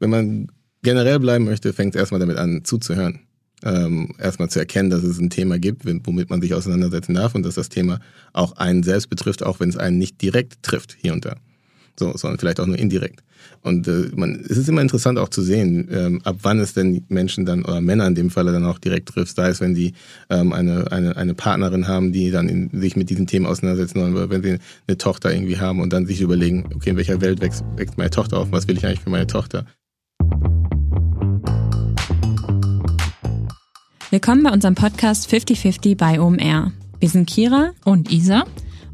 wenn man generell bleiben möchte, fängt es erstmal damit an, zuzuhören. Ähm, erstmal zu erkennen, dass es ein Thema gibt, womit man sich auseinandersetzen darf und dass das Thema auch einen selbst betrifft, auch wenn es einen nicht direkt trifft, hier und da. So, sondern vielleicht auch nur indirekt. Und äh, man, es ist immer interessant auch zu sehen, ähm, ab wann es denn Menschen dann, oder Männer in dem Falle dann auch direkt trifft, sei es, wenn sie ähm, eine, eine, eine Partnerin haben, die dann in, sich mit diesen Themen auseinandersetzen oder wenn sie eine Tochter irgendwie haben und dann sich überlegen, okay, in welcher Welt wächst, wächst meine Tochter auf, was will ich eigentlich für meine Tochter? Willkommen bei unserem Podcast 5050 bei OMR. Wir sind Kira und Isa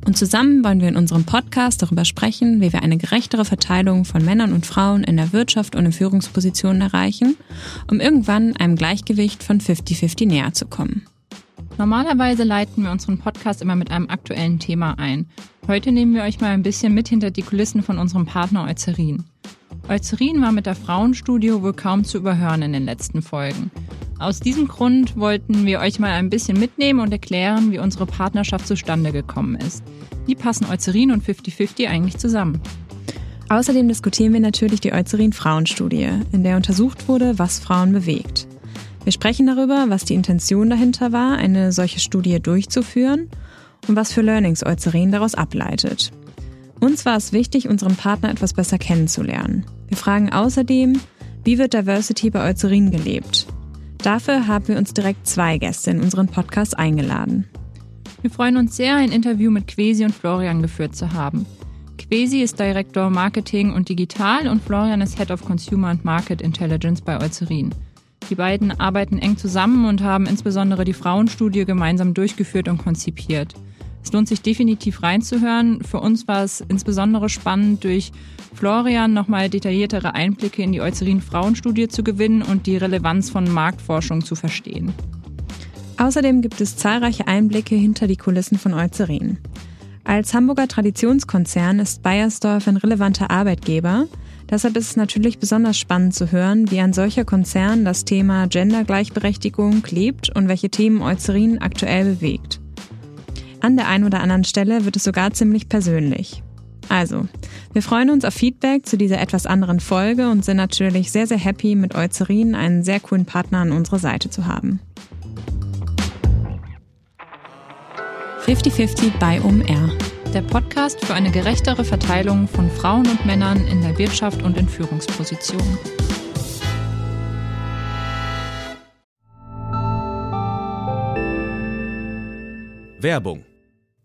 und zusammen wollen wir in unserem Podcast darüber sprechen, wie wir eine gerechtere Verteilung von Männern und Frauen in der Wirtschaft und in Führungspositionen erreichen, um irgendwann einem Gleichgewicht von 50-50 näher zu kommen. Normalerweise leiten wir unseren Podcast immer mit einem aktuellen Thema ein. Heute nehmen wir euch mal ein bisschen mit hinter die Kulissen von unserem Partner Eucerin. Eucerin war mit der Frauenstudio wohl kaum zu überhören in den letzten Folgen. Aus diesem Grund wollten wir euch mal ein bisschen mitnehmen und erklären, wie unsere Partnerschaft zustande gekommen ist. Wie passen Eucerin und 50-50 eigentlich zusammen? Außerdem diskutieren wir natürlich die Eucerin Frauenstudie, in der untersucht wurde, was Frauen bewegt. Wir sprechen darüber, was die Intention dahinter war, eine solche Studie durchzuführen und was für Learnings Eucerin daraus ableitet. Uns war es wichtig, unseren Partner etwas besser kennenzulernen. Wir fragen außerdem, wie wird Diversity bei Eucerin gelebt? Dafür haben wir uns direkt zwei Gäste in unseren Podcast eingeladen. Wir freuen uns sehr, ein Interview mit Quesi und Florian geführt zu haben. Quesi ist Direktor Marketing und Digital und Florian ist Head of Consumer and Market Intelligence bei Eucerin. Die beiden arbeiten eng zusammen und haben insbesondere die Frauenstudie gemeinsam durchgeführt und konzipiert. Es lohnt sich definitiv reinzuhören. Für uns war es insbesondere spannend, durch Florian nochmal detailliertere Einblicke in die Eucerin Frauenstudie zu gewinnen und die Relevanz von Marktforschung zu verstehen. Außerdem gibt es zahlreiche Einblicke hinter die Kulissen von Eucerin. Als Hamburger Traditionskonzern ist Bayersdorf ein relevanter Arbeitgeber. Deshalb ist es natürlich besonders spannend zu hören, wie ein solcher Konzern das Thema Gendergleichberechtigung lebt und welche Themen Eucerin aktuell bewegt. An der einen oder anderen Stelle wird es sogar ziemlich persönlich. Also, wir freuen uns auf Feedback zu dieser etwas anderen Folge und sind natürlich sehr, sehr happy, mit Eucerin einen sehr coolen Partner an unserer Seite zu haben. 50-50 bei OMR. Der Podcast für eine gerechtere Verteilung von Frauen und Männern in der Wirtschaft und in Führungspositionen. Werbung.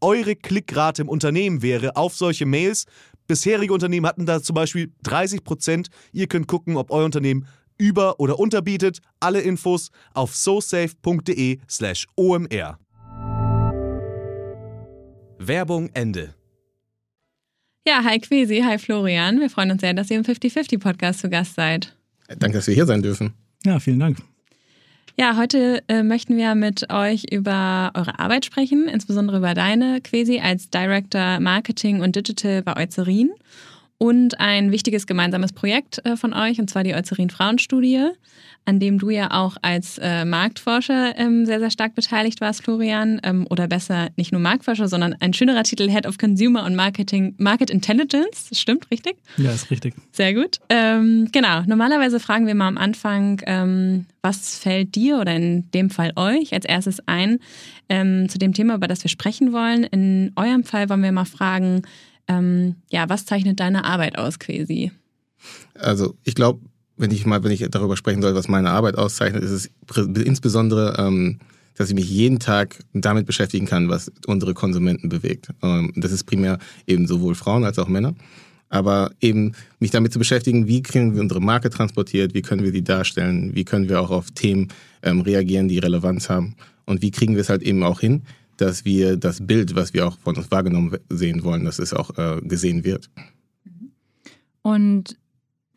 eure Klickrate im Unternehmen wäre auf solche Mails. Bisherige Unternehmen hatten da zum Beispiel 30 Prozent. Ihr könnt gucken, ob euer Unternehmen über- oder unterbietet. Alle Infos auf sosafe.de/slash omr. Werbung Ende. Ja, hi Quesi, hi Florian. Wir freuen uns sehr, dass ihr im 50-50-Podcast zu Gast seid. Danke, dass wir hier sein dürfen. Ja, vielen Dank. Ja, heute äh, möchten wir mit euch über eure Arbeit sprechen, insbesondere über deine Quasi als Director Marketing und Digital bei Eucerin und ein wichtiges gemeinsames Projekt äh, von euch, und zwar die Eucerin Frauenstudie an dem du ja auch als äh, Marktforscher ähm, sehr, sehr stark beteiligt warst, Florian. Ähm, oder besser, nicht nur Marktforscher, sondern ein schönerer Titel, Head of Consumer und Marketing, Market Intelligence. Das stimmt, richtig? Ja, ist richtig. Sehr gut. Ähm, genau, normalerweise fragen wir mal am Anfang, was fällt dir oder in dem Fall euch als erstes ein zu dem Thema, über das wir sprechen wollen. In eurem Fall wollen wir mal fragen, ähm, ja, was zeichnet deine Arbeit aus, Quasi? Also ich glaube, wenn ich mal, wenn ich darüber sprechen soll, was meine Arbeit auszeichnet, ist es insbesondere, ähm, dass ich mich jeden Tag damit beschäftigen kann, was unsere Konsumenten bewegt. Ähm, das ist primär eben sowohl Frauen als auch Männer. Aber eben mich damit zu beschäftigen, wie kriegen wir unsere Marke transportiert, wie können wir die darstellen, wie können wir auch auf Themen ähm, reagieren, die Relevanz haben und wie kriegen wir es halt eben auch hin, dass wir das Bild, was wir auch von uns wahrgenommen sehen wollen, dass es auch äh, gesehen wird. Und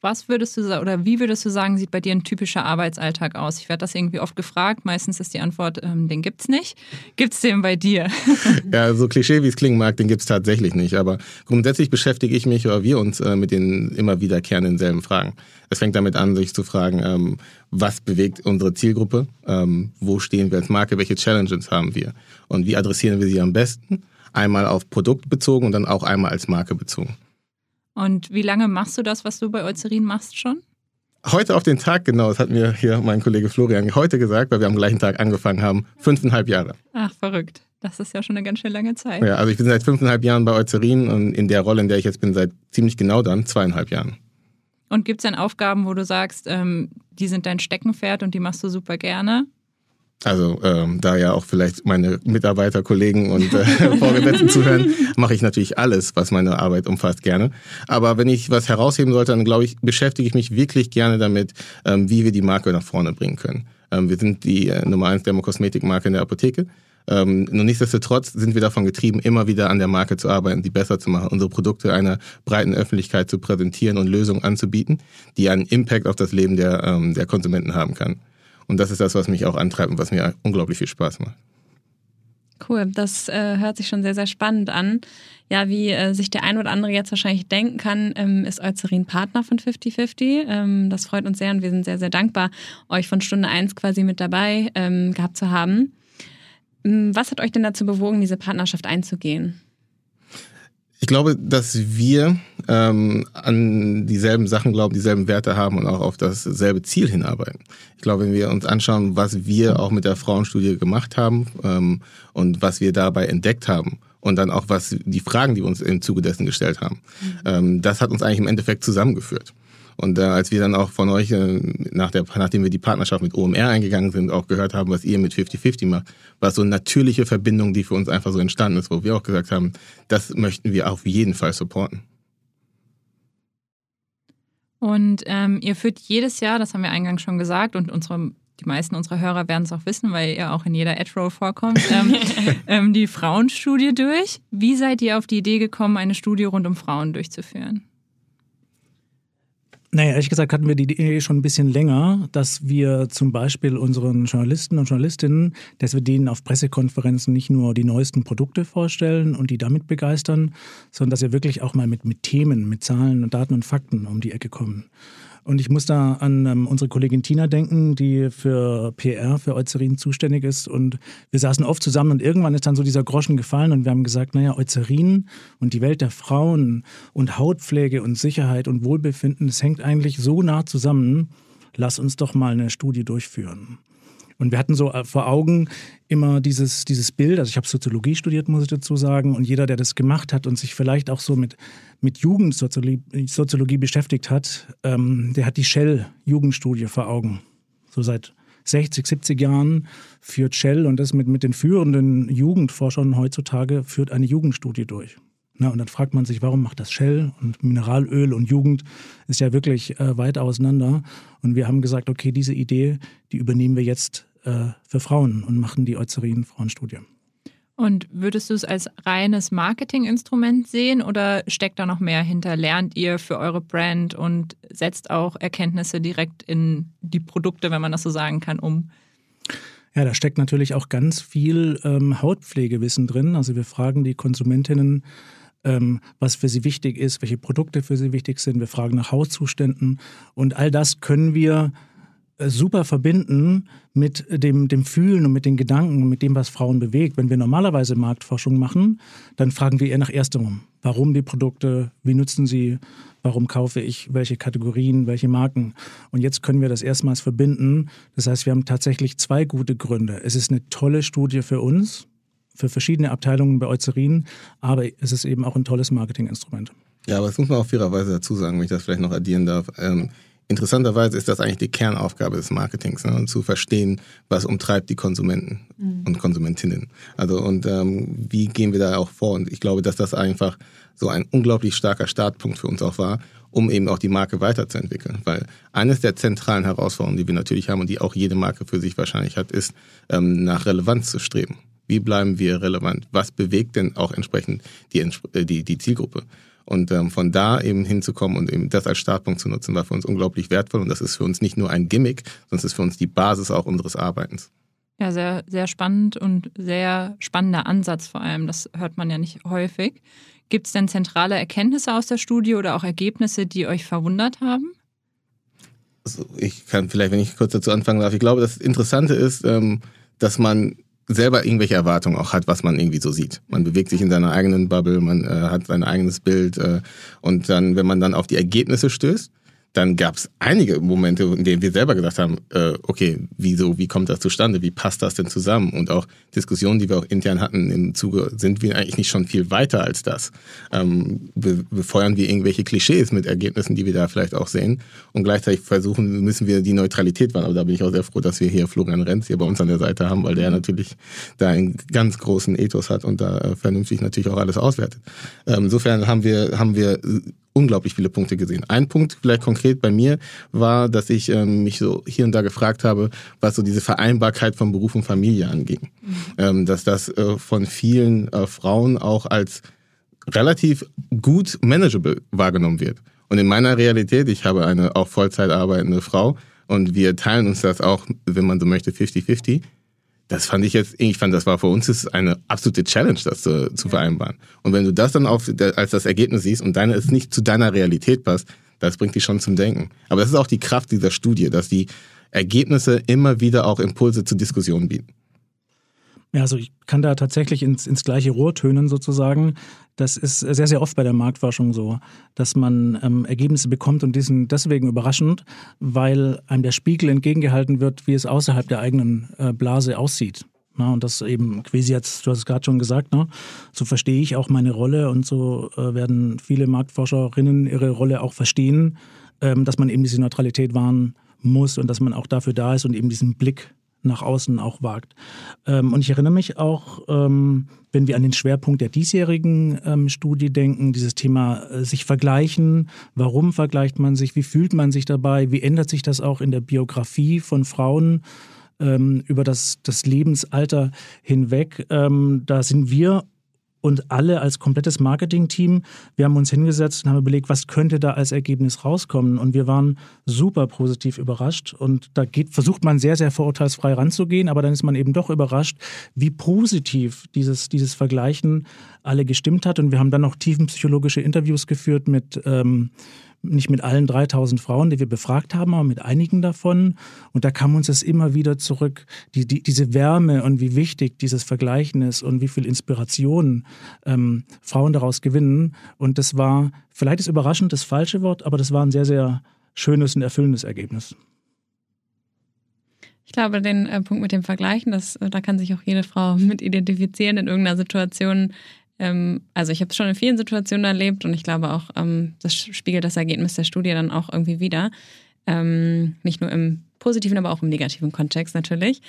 was würdest du sagen oder wie würdest du sagen, sieht bei dir ein typischer Arbeitsalltag aus? Ich werde das irgendwie oft gefragt. Meistens ist die Antwort, ähm, den gibt's nicht. Gibt's den bei dir? ja, so Klischee wie es klingen mag, den gibt's tatsächlich nicht. Aber grundsätzlich beschäftige ich mich oder wir uns äh, mit den immer wiederkehrenden selben Fragen. Es fängt damit an, sich zu fragen, ähm, was bewegt unsere Zielgruppe? Ähm, wo stehen wir als Marke? Welche Challenges haben wir? Und wie adressieren wir sie am besten? Einmal auf Produkt bezogen und dann auch einmal als Marke bezogen. Und wie lange machst du das, was du bei Eucerin machst schon? Heute auf den Tag genau, das hat mir hier mein Kollege Florian heute gesagt, weil wir am gleichen Tag angefangen haben. Fünfeinhalb Jahre. Ach, verrückt. Das ist ja schon eine ganz schön lange Zeit. Ja, also ich bin seit fünfeinhalb Jahren bei Eucerin und in der Rolle, in der ich jetzt bin, seit ziemlich genau dann zweieinhalb Jahren. Und gibt es dann Aufgaben, wo du sagst, ähm, die sind dein Steckenpferd und die machst du super gerne? Also ähm, da ja auch vielleicht meine Mitarbeiter, Kollegen und äh, Vorgesetzten zuhören, mache ich natürlich alles, was meine Arbeit umfasst, gerne. Aber wenn ich was herausheben sollte, dann glaube ich, beschäftige ich mich wirklich gerne damit, ähm, wie wir die Marke nach vorne bringen können. Ähm, wir sind die äh, Nummer eins Dermokosmetikmarke in der Apotheke. Ähm, nur nichtsdestotrotz sind wir davon getrieben, immer wieder an der Marke zu arbeiten, die besser zu machen, unsere Produkte einer breiten Öffentlichkeit zu präsentieren und Lösungen anzubieten, die einen Impact auf das Leben der, ähm, der Konsumenten haben kann. Und das ist das, was mich auch antreibt und was mir unglaublich viel Spaß macht. Cool, das äh, hört sich schon sehr, sehr spannend an. Ja, wie äh, sich der ein oder andere jetzt wahrscheinlich denken kann, ähm, ist Eucerin Partner von 5050. Ähm, das freut uns sehr und wir sind sehr, sehr dankbar, euch von Stunde 1 quasi mit dabei ähm, gehabt zu haben. Ähm, was hat euch denn dazu bewogen, diese Partnerschaft einzugehen? Ich glaube, dass wir ähm, an dieselben Sachen glauben, dieselben Werte haben und auch auf dasselbe Ziel hinarbeiten. Ich glaube, wenn wir uns anschauen, was wir auch mit der Frauenstudie gemacht haben ähm, und was wir dabei entdeckt haben und dann auch was die Fragen, die wir uns im Zuge dessen gestellt haben, mhm. ähm, das hat uns eigentlich im Endeffekt zusammengeführt. Und äh, als wir dann auch von euch, äh, nach der, nachdem wir die Partnerschaft mit OMR eingegangen sind, auch gehört haben, was ihr mit 50-50 macht, war so eine natürliche Verbindung, die für uns einfach so entstanden ist, wo wir auch gesagt haben, das möchten wir auf jeden Fall supporten. Und ähm, ihr führt jedes Jahr, das haben wir eingangs schon gesagt, und unsere, die meisten unserer Hörer werden es auch wissen, weil ihr auch in jeder Ad-Roll vorkommt, ähm, ähm, die Frauenstudie durch. Wie seid ihr auf die Idee gekommen, eine Studie rund um Frauen durchzuführen? Naja, ehrlich gesagt hatten wir die Idee schon ein bisschen länger, dass wir zum Beispiel unseren Journalisten und Journalistinnen, dass wir denen auf Pressekonferenzen nicht nur die neuesten Produkte vorstellen und die damit begeistern, sondern dass wir wirklich auch mal mit, mit Themen, mit Zahlen und Daten und Fakten um die Ecke kommen. Und ich muss da an ähm, unsere Kollegin Tina denken, die für PR, für Eucerin zuständig ist. Und wir saßen oft zusammen und irgendwann ist dann so dieser Groschen gefallen und wir haben gesagt, naja, Eucerin und die Welt der Frauen und Hautpflege und Sicherheit und Wohlbefinden, das hängt eigentlich so nah zusammen. Lass uns doch mal eine Studie durchführen. Und wir hatten so äh, vor Augen immer dieses, dieses Bild, also ich habe Soziologie studiert, muss ich dazu sagen, und jeder, der das gemacht hat und sich vielleicht auch so mit, mit Jugendsoziologie Soziologie beschäftigt hat, ähm, der hat die Shell-Jugendstudie vor Augen. So seit 60, 70 Jahren führt Shell und das mit, mit den führenden Jugendforschern heutzutage führt eine Jugendstudie durch. Na, und dann fragt man sich, warum macht das Shell und Mineralöl und Jugend ist ja wirklich äh, weit auseinander. Und wir haben gesagt, okay, diese Idee, die übernehmen wir jetzt äh, für Frauen und machen die Eucerin-Frauenstudie. Und würdest du es als reines Marketinginstrument sehen oder steckt da noch mehr hinter? Lernt ihr für eure Brand und setzt auch Erkenntnisse direkt in die Produkte, wenn man das so sagen kann, um? Ja, da steckt natürlich auch ganz viel ähm, Hautpflegewissen drin. Also wir fragen die Konsumentinnen, ähm, was für sie wichtig ist, welche Produkte für sie wichtig sind. Wir fragen nach Hautzuständen und all das können wir super verbinden mit dem, dem Fühlen und mit den Gedanken und mit dem, was Frauen bewegt. Wenn wir normalerweise Marktforschung machen, dann fragen wir eher nach Ersterem. Warum die Produkte, wie nutzen sie, warum kaufe ich welche Kategorien, welche Marken. Und jetzt können wir das erstmals verbinden. Das heißt, wir haben tatsächlich zwei gute Gründe. Es ist eine tolle Studie für uns, für verschiedene Abteilungen bei Eucerin, aber es ist eben auch ein tolles Marketinginstrument. Ja, aber das muss man auch fairerweise dazu sagen, wenn ich das vielleicht noch addieren darf. Ähm, interessanterweise ist das eigentlich die Kernaufgabe des Marketings, ne? zu verstehen, was umtreibt die Konsumenten mhm. und Konsumentinnen. Also und ähm, wie gehen wir da auch vor? Und ich glaube, dass das einfach so ein unglaublich starker Startpunkt für uns auch war, um eben auch die Marke weiterzuentwickeln. Weil eines der zentralen Herausforderungen, die wir natürlich haben und die auch jede Marke für sich wahrscheinlich hat, ist, ähm, nach Relevanz zu streben. Wie bleiben wir relevant? Was bewegt denn auch entsprechend die, äh, die, die Zielgruppe? Und ähm, von da eben hinzukommen und eben das als Startpunkt zu nutzen, war für uns unglaublich wertvoll. Und das ist für uns nicht nur ein Gimmick, sondern es ist für uns die Basis auch unseres Arbeitens. Ja, sehr, sehr spannend und sehr spannender Ansatz vor allem. Das hört man ja nicht häufig. Gibt es denn zentrale Erkenntnisse aus der Studie oder auch Ergebnisse, die euch verwundert haben? Also ich kann vielleicht, wenn ich kurz dazu anfangen darf, ich glaube, das Interessante ist, ähm, dass man selber irgendwelche Erwartungen auch hat, was man irgendwie so sieht. Man bewegt sich in seiner eigenen Bubble, man äh, hat sein eigenes Bild äh, und dann, wenn man dann auf die Ergebnisse stößt, dann gab es einige Momente, in denen wir selber gedacht haben, äh, okay, wieso, wie kommt das zustande, wie passt das denn zusammen? Und auch Diskussionen, die wir auch intern hatten im Zuge, sind wir eigentlich nicht schon viel weiter als das? Ähm, be befeuern wir irgendwelche Klischees mit Ergebnissen, die wir da vielleicht auch sehen? Und gleichzeitig versuchen, müssen wir die Neutralität wahren. Aber da bin ich auch sehr froh, dass wir hier Florian Renz hier bei uns an der Seite haben, weil der natürlich da einen ganz großen Ethos hat und da äh, vernünftig natürlich auch alles auswertet. Ähm, insofern haben wir, haben wir unglaublich viele Punkte gesehen. Ein Punkt vielleicht konkret bei mir war, dass ich ähm, mich so hier und da gefragt habe, was so diese Vereinbarkeit von Beruf und Familie anging. Mhm. Ähm, dass das äh, von vielen äh, Frauen auch als relativ gut manageable wahrgenommen wird. Und in meiner Realität, ich habe eine auch Vollzeit arbeitende Frau und wir teilen uns das auch, wenn man so möchte, 50-50 das fand ich jetzt, ich fand, das war für uns ist eine absolute Challenge, das zu, zu vereinbaren. Und wenn du das dann auf, als das Ergebnis siehst und deine es nicht zu deiner Realität passt, das bringt dich schon zum Denken. Aber das ist auch die Kraft dieser Studie, dass die Ergebnisse immer wieder auch Impulse zur Diskussion bieten. Ja, also ich kann da tatsächlich ins, ins gleiche Rohr tönen sozusagen. Das ist sehr, sehr oft bei der Marktforschung so, dass man ähm, Ergebnisse bekommt und die sind deswegen überraschend, weil einem der Spiegel entgegengehalten wird, wie es außerhalb der eigenen äh, Blase aussieht. Na, und das eben, quasi jetzt, du hast es gerade schon gesagt, ne? so verstehe ich auch meine Rolle und so äh, werden viele Marktforscherinnen ihre Rolle auch verstehen, ähm, dass man eben diese Neutralität wahren muss und dass man auch dafür da ist und eben diesen Blick nach außen auch wagt. Ähm, und ich erinnere mich auch, ähm, wenn wir an den Schwerpunkt der diesjährigen ähm, Studie denken, dieses Thema äh, sich vergleichen, warum vergleicht man sich, wie fühlt man sich dabei, wie ändert sich das auch in der Biografie von Frauen über das, das Lebensalter hinweg. da sind wir und alle als komplettes Marketing-Team, wir haben uns hingesetzt und haben überlegt, was könnte da als Ergebnis rauskommen. Und wir waren super positiv überrascht. Und da geht, versucht man sehr, sehr vorurteilsfrei ranzugehen, aber dann ist man eben doch überrascht, wie positiv dieses, dieses Vergleichen alle gestimmt hat. Und wir haben dann noch tiefenpsychologische Interviews geführt mit ähm, nicht mit allen 3000 Frauen, die wir befragt haben, aber mit einigen davon. Und da kam uns das immer wieder zurück, die, die, diese Wärme und wie wichtig dieses Vergleichen ist und wie viel Inspiration ähm, Frauen daraus gewinnen. Und das war, vielleicht ist überraschend das falsche Wort, aber das war ein sehr, sehr schönes und erfüllendes Ergebnis. Ich glaube, den äh, Punkt mit dem Vergleichen, das, da kann sich auch jede Frau mit identifizieren in irgendeiner Situation, ähm, also ich habe es schon in vielen Situationen erlebt und ich glaube auch, ähm, das spiegelt das Ergebnis der Studie dann auch irgendwie wieder. Ähm, nicht nur im positiven, aber auch im negativen Kontext natürlich.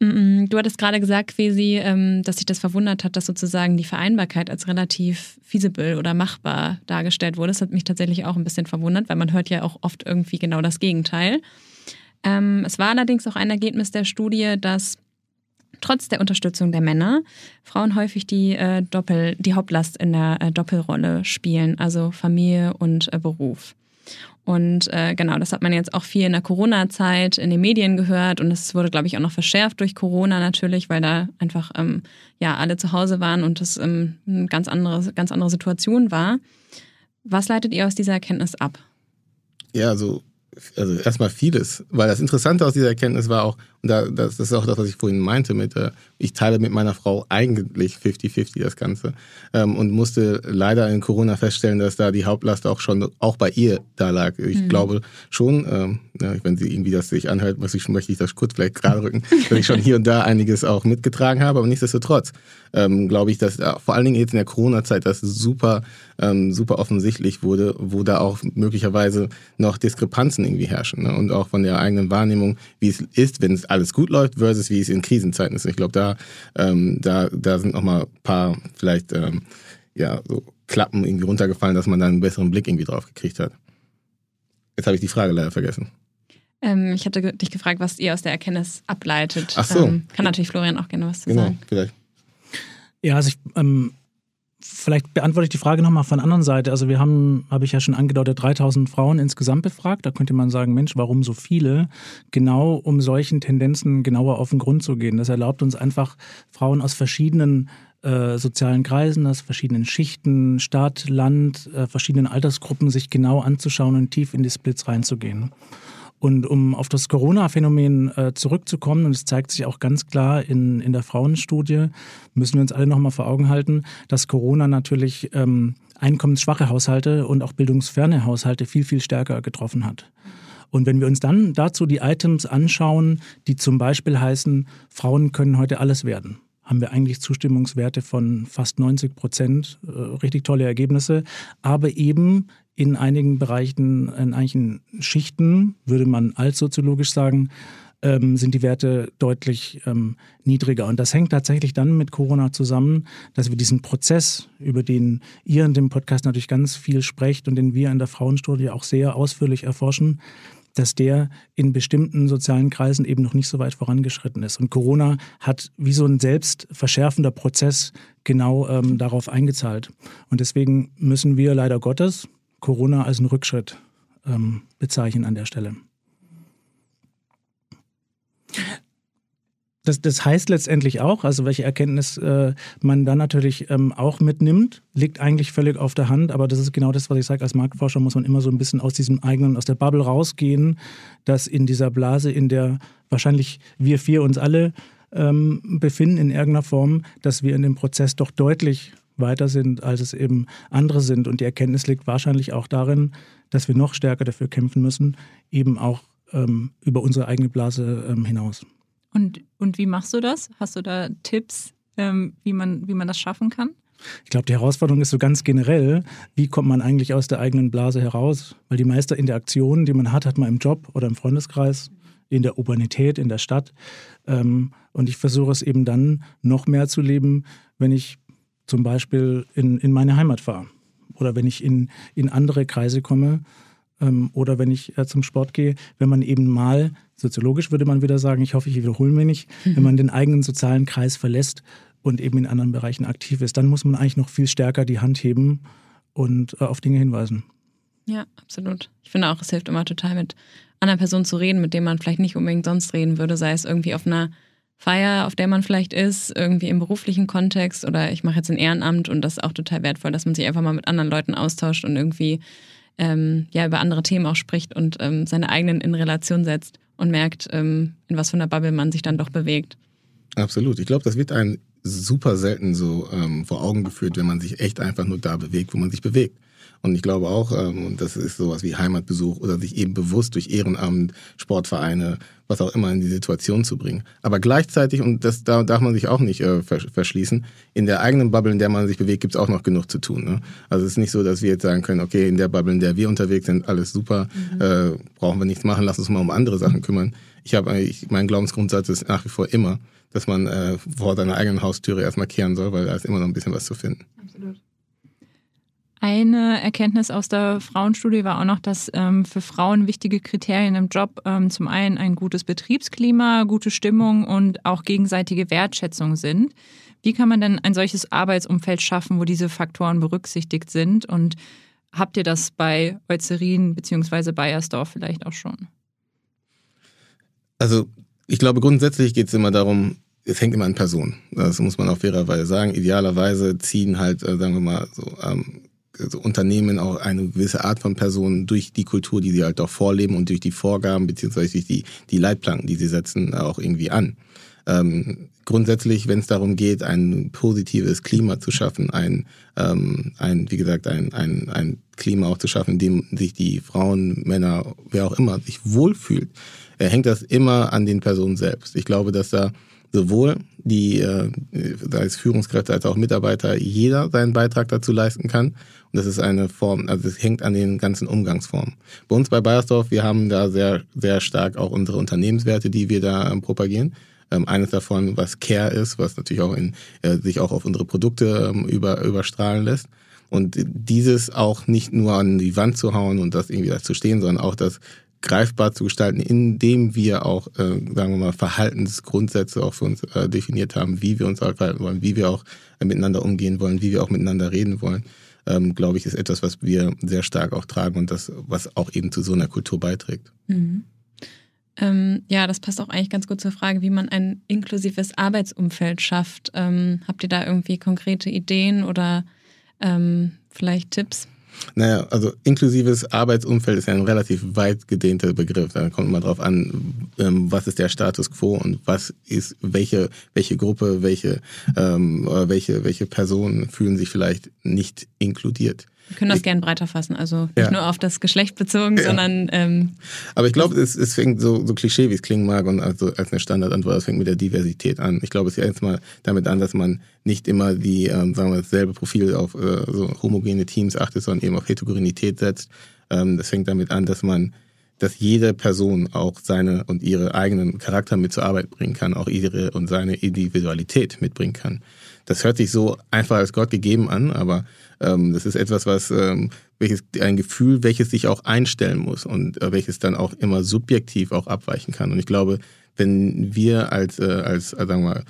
Du hattest gerade gesagt, Quesi, dass sich das verwundert hat, dass sozusagen die Vereinbarkeit als relativ feasible oder machbar dargestellt wurde. Das hat mich tatsächlich auch ein bisschen verwundert, weil man hört ja auch oft irgendwie genau das Gegenteil. es war allerdings auch ein Ergebnis der Studie, dass trotz der Unterstützung der Männer Frauen häufig die, äh, Doppel, die Hauptlast in der äh, Doppelrolle spielen, also Familie und äh, Beruf. Und äh, genau, das hat man jetzt auch viel in der Corona-Zeit in den Medien gehört und es wurde, glaube ich, auch noch verschärft durch Corona natürlich, weil da einfach ähm, ja alle zu Hause waren und das ähm, eine ganz andere, ganz andere Situation war. Was leitet ihr aus dieser Erkenntnis ab? Ja, also also erstmal vieles, weil das Interessante aus dieser Erkenntnis war auch, und da, das ist auch das, was ich vorhin meinte, mit, äh, ich teile mit meiner Frau eigentlich 50-50 das Ganze ähm, und musste leider in Corona feststellen, dass da die Hauptlast auch schon auch bei ihr da lag. Ich mhm. glaube schon, ähm, Ne? Wenn sie irgendwie das sich anhört, möchte ich, möchte ich das kurz vielleicht gerade rücken, dass ich schon hier und da einiges auch mitgetragen habe, aber nichtsdestotrotz ähm, glaube ich, dass äh, vor allen Dingen jetzt in der Corona-Zeit das super, ähm, super offensichtlich wurde, wo da auch möglicherweise noch Diskrepanzen irgendwie herrschen ne? und auch von der eigenen Wahrnehmung, wie es ist, wenn es alles gut läuft versus wie es in Krisenzeiten ist. Ich glaube, da, ähm, da, da sind noch mal ein paar vielleicht ähm, ja so Klappen irgendwie runtergefallen, dass man da einen besseren Blick irgendwie drauf gekriegt hat. Jetzt habe ich die Frage leider vergessen. Ähm, ich hatte dich gefragt, was ihr aus der Erkenntnis ableitet. Ach so. Ähm, kann natürlich Florian auch gerne was zu Genau, sagen. vielleicht. Ja, also ich, ähm, vielleicht beantworte ich die Frage nochmal von der anderen Seite. Also wir haben, habe ich ja schon angedeutet, 3000 Frauen insgesamt befragt. Da könnte man sagen, Mensch, warum so viele? Genau um solchen Tendenzen genauer auf den Grund zu gehen. Das erlaubt uns einfach, Frauen aus verschiedenen äh, sozialen Kreisen, aus verschiedenen Schichten, Stadt, Land, äh, verschiedenen Altersgruppen sich genau anzuschauen und tief in die Splits reinzugehen. Und um auf das Corona-Phänomen äh, zurückzukommen, und es zeigt sich auch ganz klar in, in der Frauenstudie, müssen wir uns alle nochmal vor Augen halten, dass Corona natürlich ähm, einkommensschwache Haushalte und auch bildungsferne Haushalte viel, viel stärker getroffen hat. Und wenn wir uns dann dazu die Items anschauen, die zum Beispiel heißen, Frauen können heute alles werden, haben wir eigentlich Zustimmungswerte von fast 90 Prozent, äh, richtig tolle Ergebnisse, aber eben in einigen Bereichen, in einigen Schichten, würde man altsoziologisch sagen, ähm, sind die Werte deutlich ähm, niedriger. Und das hängt tatsächlich dann mit Corona zusammen, dass wir diesen Prozess, über den ihr in dem Podcast natürlich ganz viel sprecht und den wir in der Frauenstudie auch sehr ausführlich erforschen, dass der in bestimmten sozialen Kreisen eben noch nicht so weit vorangeschritten ist. Und Corona hat wie so ein selbstverschärfender Prozess genau ähm, darauf eingezahlt. Und deswegen müssen wir leider Gottes Corona als einen Rückschritt ähm, bezeichnen an der Stelle. Das, das heißt letztendlich auch, also welche Erkenntnis äh, man dann natürlich ähm, auch mitnimmt, liegt eigentlich völlig auf der Hand, aber das ist genau das, was ich sage, als Marktforscher muss man immer so ein bisschen aus diesem eigenen, aus der Bubble rausgehen, dass in dieser Blase, in der wahrscheinlich wir vier uns alle ähm, befinden in irgendeiner Form, dass wir in dem Prozess doch deutlich weiter sind, als es eben andere sind. Und die Erkenntnis liegt wahrscheinlich auch darin, dass wir noch stärker dafür kämpfen müssen, eben auch ähm, über unsere eigene Blase ähm, hinaus. Und, und wie machst du das? Hast du da Tipps, ähm, wie, man, wie man das schaffen kann? Ich glaube, die Herausforderung ist so ganz generell, wie kommt man eigentlich aus der eigenen Blase heraus? Weil die meiste Interaktion, die man hat, hat man im Job oder im Freundeskreis, in der Urbanität, in der Stadt. Ähm, und ich versuche es eben dann noch mehr zu leben, wenn ich zum Beispiel in, in meine Heimat fahre oder wenn ich in, in andere Kreise komme ähm, oder wenn ich äh, zum Sport gehe, wenn man eben mal, soziologisch würde man wieder sagen, ich hoffe, ich wiederhole mich nicht, mhm. wenn man den eigenen sozialen Kreis verlässt und eben in anderen Bereichen aktiv ist, dann muss man eigentlich noch viel stärker die Hand heben und äh, auf Dinge hinweisen. Ja, absolut. Ich finde auch, es hilft immer total mit anderen Personen zu reden, mit denen man vielleicht nicht unbedingt sonst reden würde, sei es irgendwie auf einer Feier, auf der man vielleicht ist, irgendwie im beruflichen Kontext oder ich mache jetzt ein Ehrenamt und das ist auch total wertvoll, dass man sich einfach mal mit anderen Leuten austauscht und irgendwie ähm, ja über andere Themen auch spricht und ähm, seine eigenen in Relation setzt und merkt, ähm, in was für einer Bubble man sich dann doch bewegt. Absolut. Ich glaube, das wird einem super selten so ähm, vor Augen geführt, wenn man sich echt einfach nur da bewegt, wo man sich bewegt. Und ich glaube auch, ähm, und das ist sowas wie Heimatbesuch oder sich eben bewusst durch Ehrenamt, Sportvereine, was auch immer in die Situation zu bringen. Aber gleichzeitig, und das da darf man sich auch nicht äh, verschließen, in der eigenen Bubble, in der man sich bewegt, gibt es auch noch genug zu tun. Ne? Also es ist nicht so, dass wir jetzt sagen können, okay, in der Bubble, in der wir unterwegs sind, alles super, mhm. äh, brauchen wir nichts machen, lass uns mal um andere Sachen kümmern. Ich habe eigentlich, mein Glaubensgrundsatz ist nach wie vor immer, dass man äh, vor seiner eigenen Haustüre erstmal kehren soll, weil da ist immer noch ein bisschen was zu finden. Absolut. Eine Erkenntnis aus der Frauenstudie war auch noch, dass ähm, für Frauen wichtige Kriterien im Job ähm, zum einen ein gutes Betriebsklima, gute Stimmung und auch gegenseitige Wertschätzung sind. Wie kann man denn ein solches Arbeitsumfeld schaffen, wo diese Faktoren berücksichtigt sind? Und habt ihr das bei Eucerin bzw. Bayersdorf vielleicht auch schon? Also ich glaube, grundsätzlich geht es immer darum, es hängt immer an Personen. Das muss man auch fairerweise sagen. Idealerweise ziehen halt, äh, sagen wir mal, so ähm, Unternehmen auch eine gewisse Art von Personen durch die Kultur, die sie halt auch vorleben und durch die Vorgaben beziehungsweise durch die, die Leitplanken, die sie setzen, auch irgendwie an. ähm, grundsätzlich, wenn es darum geht, ein positives Klima zu schaffen, ein, ähm, ein wie gesagt, ein, ein, ein Klima auch zu schaffen, in dem sich die Frauen, Männer, wer auch immer, sich wohlfühlt, äh, hängt das immer an den Personen selbst. Ich glaube, dass da sowohl die äh, als Führungskräfte als auch Mitarbeiter jeder seinen Beitrag dazu leisten kann. Und das ist eine Form, also es hängt an den ganzen Umgangsformen. Bei uns bei Bayersdorf, wir haben da sehr, sehr stark auch unsere Unternehmenswerte, die wir da ähm, propagieren. Ähm, eines davon, was Care ist, was natürlich auch in, äh, sich auch auf unsere Produkte ähm, über, überstrahlen lässt. Und dieses auch nicht nur an die Wand zu hauen und das irgendwie da zu stehen, sondern auch das greifbar zu gestalten, indem wir auch, äh, sagen wir mal, Verhaltensgrundsätze auch für uns äh, definiert haben, wie wir uns verhalten wollen, wie wir auch äh, miteinander umgehen wollen, wie wir auch miteinander reden wollen, ähm, glaube ich, ist etwas, was wir sehr stark auch tragen und das, was auch eben zu so einer Kultur beiträgt. Mhm. Ähm, ja, das passt auch eigentlich ganz gut zur Frage, wie man ein inklusives Arbeitsumfeld schafft. Ähm, habt ihr da irgendwie konkrete Ideen oder ähm, vielleicht Tipps? Naja, also inklusives Arbeitsumfeld ist ja ein relativ weit gedehnter Begriff. Da kommt immer drauf an, ähm, was ist der Status quo und was ist, welche, welche Gruppe, welche, ähm, welche, welche Personen fühlen sich vielleicht nicht inkludiert. Wir können das gerne breiter fassen, also nicht ja. nur auf das Geschlecht bezogen, ja. sondern. Ähm, Aber ich glaube, es, es fängt so, so Klischee, wie es klingen mag, und also als eine Standardantwort, es fängt mit der Diversität an. Ich glaube, es fängt jetzt mal damit an, dass man nicht immer die, ähm, sagen wir, dasselbe Profil auf äh, so homogene Teams achtet, sondern eben auf Heterogenität setzt. Ähm, das fängt damit an, dass man dass jede Person auch seine und ihre eigenen Charakter mit zur Arbeit bringen kann, auch ihre und seine Individualität mitbringen kann. Das hört sich so einfach als Gott gegeben an, aber ähm, das ist etwas, was ähm, welches ein Gefühl, welches sich auch einstellen muss und äh, welches dann auch immer subjektiv auch abweichen kann. Und ich glaube, wenn wir als äh, als äh, sagen wir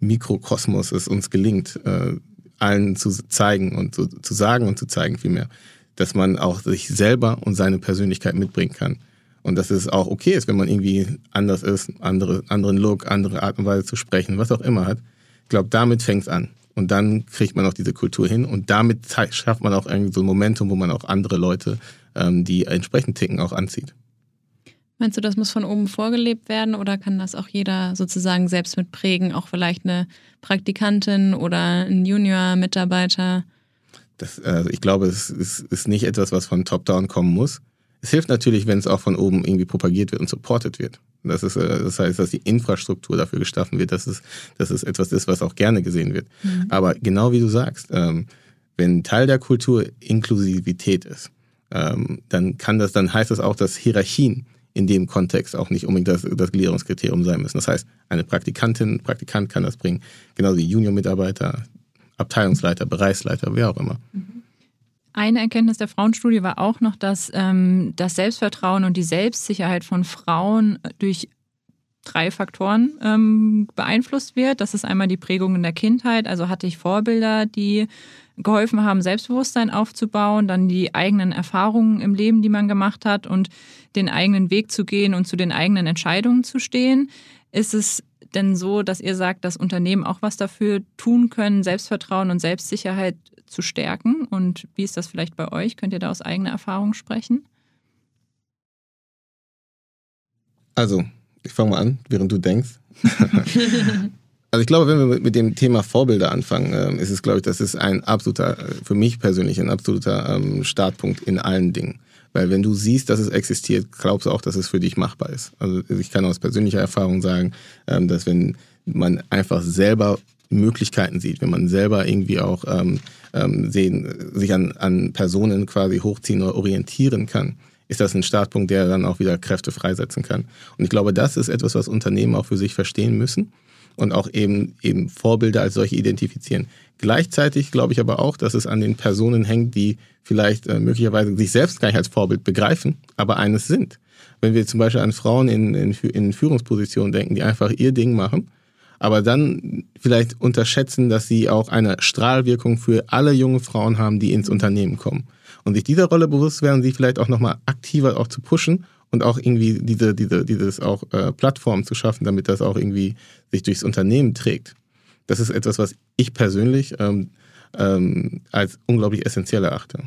Mikrokosmos es uns gelingt, äh, allen zu zeigen und zu, zu sagen und zu zeigen vielmehr, dass man auch sich selber und seine Persönlichkeit mitbringen kann. Und dass es auch okay ist, wenn man irgendwie anders ist, andere, anderen Look, andere Art und Weise zu sprechen, was auch immer hat. Ich glaube, damit fängt es an. Und dann kriegt man auch diese Kultur hin und damit schafft man auch irgendwie so ein Momentum, wo man auch andere Leute, ähm, die entsprechend ticken, auch anzieht. Meinst du, das muss von oben vorgelebt werden oder kann das auch jeder sozusagen selbst mitprägen? Auch vielleicht eine Praktikantin oder ein Junior-Mitarbeiter? Das, also ich glaube, es ist, ist nicht etwas, was von Top-Down kommen muss. Es hilft natürlich, wenn es auch von oben irgendwie propagiert wird und supported wird. Das, ist, äh, das heißt, dass die Infrastruktur dafür geschaffen wird, dass es, dass es etwas ist, was auch gerne gesehen wird. Mhm. Aber genau wie du sagst, ähm, wenn Teil der Kultur Inklusivität ist, ähm, dann kann das, dann heißt das auch, dass Hierarchien in dem Kontext auch nicht unbedingt das, das Gliederungskriterium sein müssen. Das heißt, eine Praktikantin, Praktikant kann das bringen, genauso wie Junior-Mitarbeiter, Abteilungsleiter, Bereichsleiter, wer auch immer. Mhm. Eine Erkenntnis der Frauenstudie war auch noch, dass ähm, das Selbstvertrauen und die Selbstsicherheit von Frauen durch drei Faktoren ähm, beeinflusst wird. Das ist einmal die Prägung in der Kindheit, also hatte ich Vorbilder, die geholfen haben, Selbstbewusstsein aufzubauen, dann die eigenen Erfahrungen im Leben, die man gemacht hat und den eigenen Weg zu gehen und zu den eigenen Entscheidungen zu stehen. Ist es denn so, dass ihr sagt, dass Unternehmen auch was dafür tun können, Selbstvertrauen und Selbstsicherheit zu stärken? Und wie ist das vielleicht bei euch? Könnt ihr da aus eigener Erfahrung sprechen? Also, ich fange mal an, während du denkst. also ich glaube, wenn wir mit dem Thema Vorbilder anfangen, ähm, ist es, glaube ich, das ist ein absoluter, für mich persönlich ein absoluter ähm, Startpunkt in allen Dingen. Weil wenn du siehst, dass es existiert, glaubst du auch, dass es für dich machbar ist. Also ich kann aus persönlicher Erfahrung sagen, ähm, dass wenn man einfach selber Möglichkeiten sieht, wenn man selber irgendwie auch ähm, ähm, sehen, sich an, an Personen quasi hochziehen oder orientieren kann, ist das ein Startpunkt, der dann auch wieder Kräfte freisetzen kann. Und ich glaube, das ist etwas, was Unternehmen auch für sich verstehen müssen und auch eben, eben Vorbilder als solche identifizieren. Gleichzeitig glaube ich aber auch, dass es an den Personen hängt, die vielleicht äh, möglicherweise sich selbst gar nicht als Vorbild begreifen, aber eines sind. Wenn wir zum Beispiel an Frauen in, in, in Führungspositionen denken, die einfach ihr Ding machen aber dann vielleicht unterschätzen, dass sie auch eine Strahlwirkung für alle junge Frauen haben, die ins Unternehmen kommen. Und sich dieser Rolle bewusst werden, sie vielleicht auch nochmal aktiver auch zu pushen und auch irgendwie diese, diese, dieses auch äh, Plattform zu schaffen, damit das auch irgendwie sich durchs Unternehmen trägt. Das ist etwas, was ich persönlich ähm, ähm, als unglaublich essentiell erachte.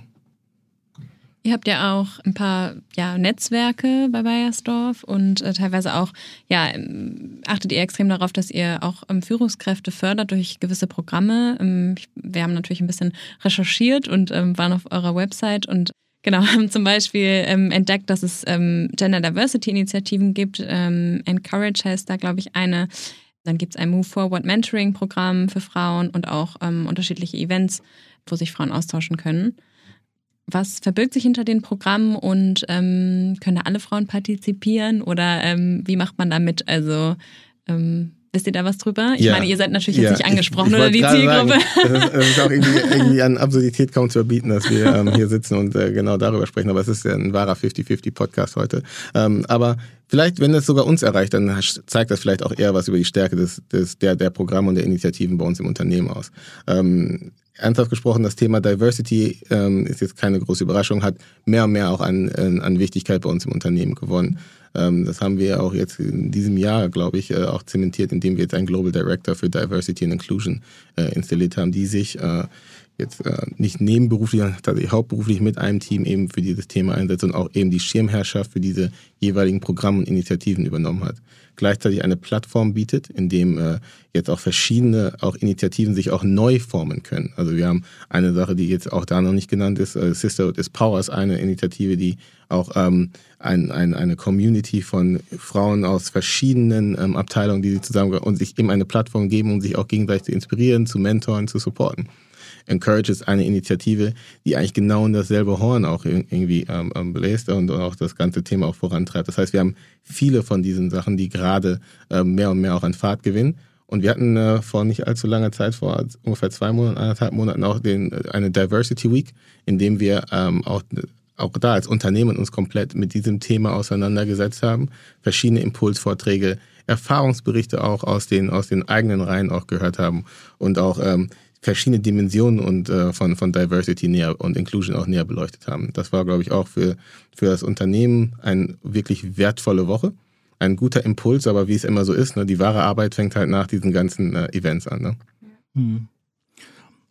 Ihr habt ja auch ein paar ja, Netzwerke bei Bayersdorf und äh, teilweise auch, ja, ähm, achtet ihr extrem darauf, dass ihr auch ähm, Führungskräfte fördert durch gewisse Programme. Ähm, wir haben natürlich ein bisschen recherchiert und ähm, waren auf eurer Website und genau, haben zum Beispiel ähm, entdeckt, dass es Gender Diversity Initiativen gibt. Encourage heißt da, glaube ich, eine. Dann gibt es ein Move Forward Mentoring Programm für Frauen und auch unterschiedliche Events, wo sich Frauen austauschen können. Was verbirgt sich hinter den Programmen und ähm, können da alle Frauen partizipieren oder ähm, wie macht man da mit? Also ähm, wisst ihr da was drüber? Ich ja. meine, ihr seid natürlich ja. jetzt nicht angesprochen ich, ich oder die Zielgruppe. Sagen, das, ist, das ist, auch irgendwie, irgendwie, an Absurdität kaum zu erbieten, dass wir ähm, hier sitzen und äh, genau darüber sprechen. Aber es ist ja ein wahrer 50-50-Podcast heute. Ähm, aber vielleicht, wenn es sogar uns erreicht, dann zeigt das vielleicht auch eher was über die Stärke des, des, der, der Programme und der Initiativen bei uns im Unternehmen aus. Ähm, ernsthaft gesprochen, das Thema Diversity ähm, ist jetzt keine große Überraschung, hat mehr und mehr auch an, an Wichtigkeit bei uns im Unternehmen gewonnen. Ähm, das haben wir auch jetzt in diesem Jahr, glaube ich, äh, auch zementiert, indem wir jetzt einen Global Director für Diversity and Inclusion äh, installiert haben, die sich äh, jetzt äh, nicht nebenberuflich, tatsächlich hauptberuflich mit einem Team eben für dieses Thema einsetzt und auch eben die Schirmherrschaft für diese jeweiligen Programme und Initiativen übernommen hat gleichzeitig eine Plattform bietet, in dem äh, jetzt auch verschiedene auch Initiativen sich auch neu formen können. Also wir haben eine Sache, die jetzt auch da noch nicht genannt ist, äh, Sisterhood is Power ist eine Initiative, die auch ähm, ein, ein, eine Community von Frauen aus verschiedenen ähm, Abteilungen, die sie zusammen und sich eben eine Plattform geben, um sich auch gegenseitig zu inspirieren, zu mentoren, zu supporten. Encourage ist eine Initiative, die eigentlich genau in dasselbe Horn auch irgendwie ähm, ähm, bläst und auch das ganze Thema auch vorantreibt. Das heißt, wir haben viele von diesen Sachen, die gerade äh, mehr und mehr auch an Fahrt gewinnen. Und wir hatten äh, vor nicht allzu langer Zeit, vor ungefähr zwei Monaten, eineinhalb Monaten auch den, äh, eine Diversity Week, in dem wir ähm, auch auch da als Unternehmen uns komplett mit diesem Thema auseinandergesetzt haben, verschiedene Impulsvorträge, Erfahrungsberichte auch aus den, aus den eigenen Reihen auch gehört haben und auch ähm, verschiedene Dimensionen und äh, von, von Diversity näher und Inclusion auch näher beleuchtet haben. Das war, glaube ich, auch für, für das Unternehmen eine wirklich wertvolle Woche. Ein guter Impuls, aber wie es immer so ist, ne, die wahre Arbeit fängt halt nach diesen ganzen äh, Events an. Ne? Mhm.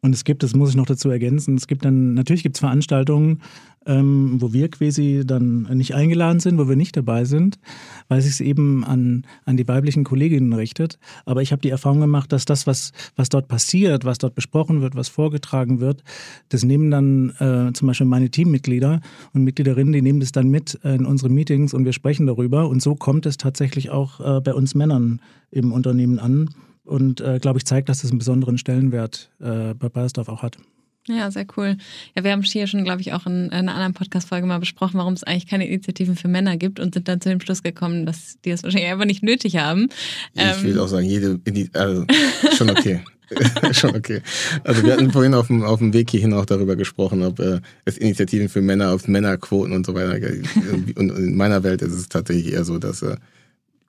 Und es gibt, das muss ich noch dazu ergänzen, es gibt dann, natürlich gibt es Veranstaltungen, ähm, wo wir quasi dann nicht eingeladen sind, wo wir nicht dabei sind, weil es sich eben an, an die weiblichen Kolleginnen richtet. Aber ich habe die Erfahrung gemacht, dass das, was, was dort passiert, was dort besprochen wird, was vorgetragen wird, das nehmen dann äh, zum Beispiel meine Teammitglieder und Mitgliederinnen, die nehmen das dann mit in unsere Meetings und wir sprechen darüber. Und so kommt es tatsächlich auch äh, bei uns Männern im Unternehmen an und, äh, glaube ich, zeigt, dass das einen besonderen Stellenwert äh, bei Bayersdorf auch hat. Ja, sehr cool. Ja, wir haben hier schon, glaube ich, auch in, einer anderen Podcast-Folge mal besprochen, warum es eigentlich keine Initiativen für Männer gibt und sind dann zu dem Schluss gekommen, dass die das wahrscheinlich einfach nicht nötig haben. Ich ähm, will auch sagen, jede, also schon okay. schon okay. Also wir hatten vorhin auf dem, auf dem Weg hierhin auch darüber gesprochen, ob äh, es Initiativen für Männer auf Männerquoten und so weiter gibt. Und in meiner Welt ist es tatsächlich eher so, dass äh,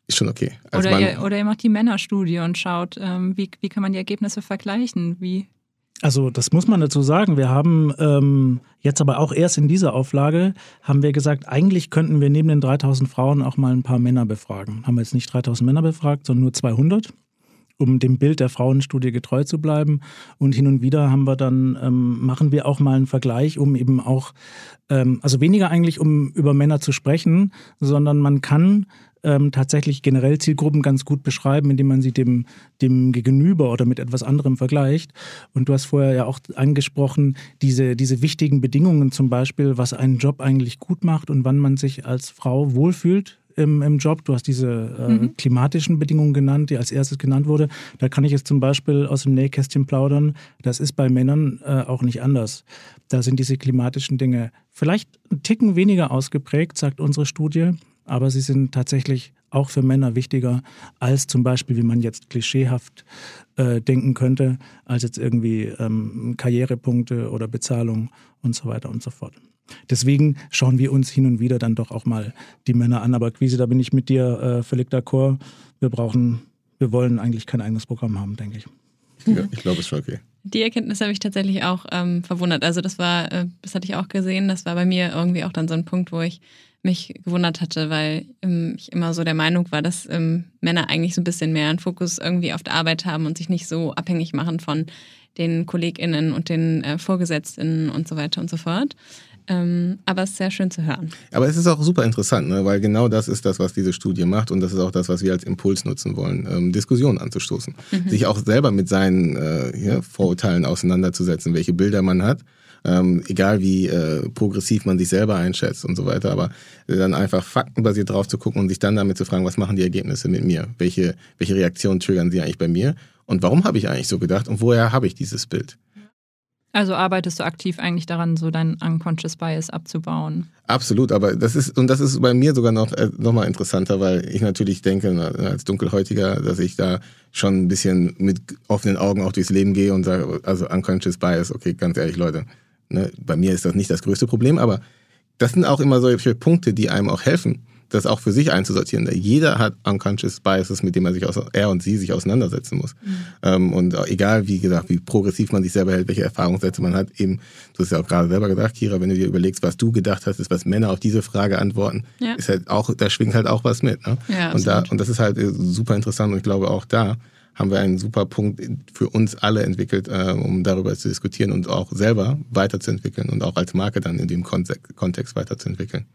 ist schon okay. oder, ihr, oder ihr macht die Männerstudie und schaut, ähm, wie, wie kann man die Ergebnisse vergleichen? Wie also das muss man dazu sagen. Wir haben ähm, jetzt aber auch erst in dieser Auflage, haben wir gesagt, eigentlich könnten wir neben den 3000 Frauen auch mal ein paar Männer befragen. Haben wir jetzt nicht 3000 Männer befragt, sondern nur 200, um dem Bild der Frauenstudie getreu zu bleiben. Und hin und wieder haben wir dann, ähm, machen wir auch mal einen Vergleich, um eben auch, ähm, also weniger eigentlich, um über Männer zu sprechen, sondern man kann ähm, tatsächlich generell Zielgruppen ganz gut beschreiben, indem man sie dem, dem Gegenüber oder mit etwas anderem vergleicht. Und du hast vorher ja auch angesprochen, diese, diese wichtigen Bedingungen zum Beispiel, was einen Job eigentlich gut macht und wann man sich als Frau wohlfühlt im, im Job. Du hast diese äh, mhm. klimatischen Bedingungen genannt, die als erstes genannt wurde. Da kann ich jetzt zum Beispiel aus dem Nähkästchen plaudern. Das ist bei Männern äh, auch nicht anders. Da sind diese klimatischen Dinge vielleicht ein Ticken weniger ausgeprägt, sagt unsere Studie aber sie sind tatsächlich auch für Männer wichtiger als zum Beispiel, wie man jetzt klischeehaft äh, denken könnte, als jetzt irgendwie ähm, Karrierepunkte oder Bezahlung und so weiter und so fort. Deswegen schauen wir uns hin und wieder dann doch auch mal die Männer an. Aber Quise, da bin ich mit dir äh, völlig d'accord. Wir brauchen, wir wollen eigentlich kein eigenes Programm haben, denke ich. Ja, ich glaube, es ist schon okay. Die Erkenntnis habe ich tatsächlich auch ähm, verwundert. Also das war, äh, das hatte ich auch gesehen, das war bei mir irgendwie auch dann so ein Punkt, wo ich mich gewundert hatte, weil ähm, ich immer so der Meinung war, dass ähm, Männer eigentlich so ein bisschen mehr einen Fokus irgendwie auf der Arbeit haben und sich nicht so abhängig machen von den KollegInnen und den äh, VorgesetztInnen und so weiter und so fort. Ähm, aber es ist sehr schön zu hören. Aber es ist auch super interessant, ne? weil genau das ist das, was diese Studie macht und das ist auch das, was wir als Impuls nutzen wollen, ähm, Diskussionen anzustoßen. Mhm. Sich auch selber mit seinen äh, ja, Vorurteilen auseinanderzusetzen, welche Bilder man hat. Ähm, egal wie äh, progressiv man sich selber einschätzt und so weiter, aber dann einfach faktenbasiert drauf zu gucken und sich dann damit zu fragen, was machen die Ergebnisse mit mir? Welche, welche Reaktionen triggern sie eigentlich bei mir? Und warum habe ich eigentlich so gedacht und woher habe ich dieses Bild? Also arbeitest du aktiv eigentlich daran, so deinen Unconscious Bias abzubauen? Absolut, aber das ist, und das ist bei mir sogar noch, äh, noch mal interessanter, weil ich natürlich denke, als Dunkelhäutiger, dass ich da schon ein bisschen mit offenen Augen auch durchs Leben gehe und sage, also Unconscious Bias, okay, ganz ehrlich, Leute, ne, bei mir ist das nicht das größte Problem, aber das sind auch immer solche Punkte, die einem auch helfen, das auch für sich einzusortieren. Jeder hat unconscious biases, mit denen man sich aus, er und sie sich auseinandersetzen muss. Mhm. Ähm, und egal, wie gesagt, wie progressiv man sich selber hält, welche Erfahrungssätze man hat, eben, du hast ja auch gerade selber gesagt, Kira, wenn du dir überlegst, was du gedacht hast, ist, was Männer auf diese Frage antworten, ja. ist halt auch, da schwingt halt auch was mit. Ne? Ja, und, da, und das ist halt super interessant und ich glaube auch da, haben wir einen super Punkt für uns alle entwickelt, äh, um darüber zu diskutieren und auch selber weiterzuentwickeln und auch als Marke dann in dem Kontext weiterzuentwickeln.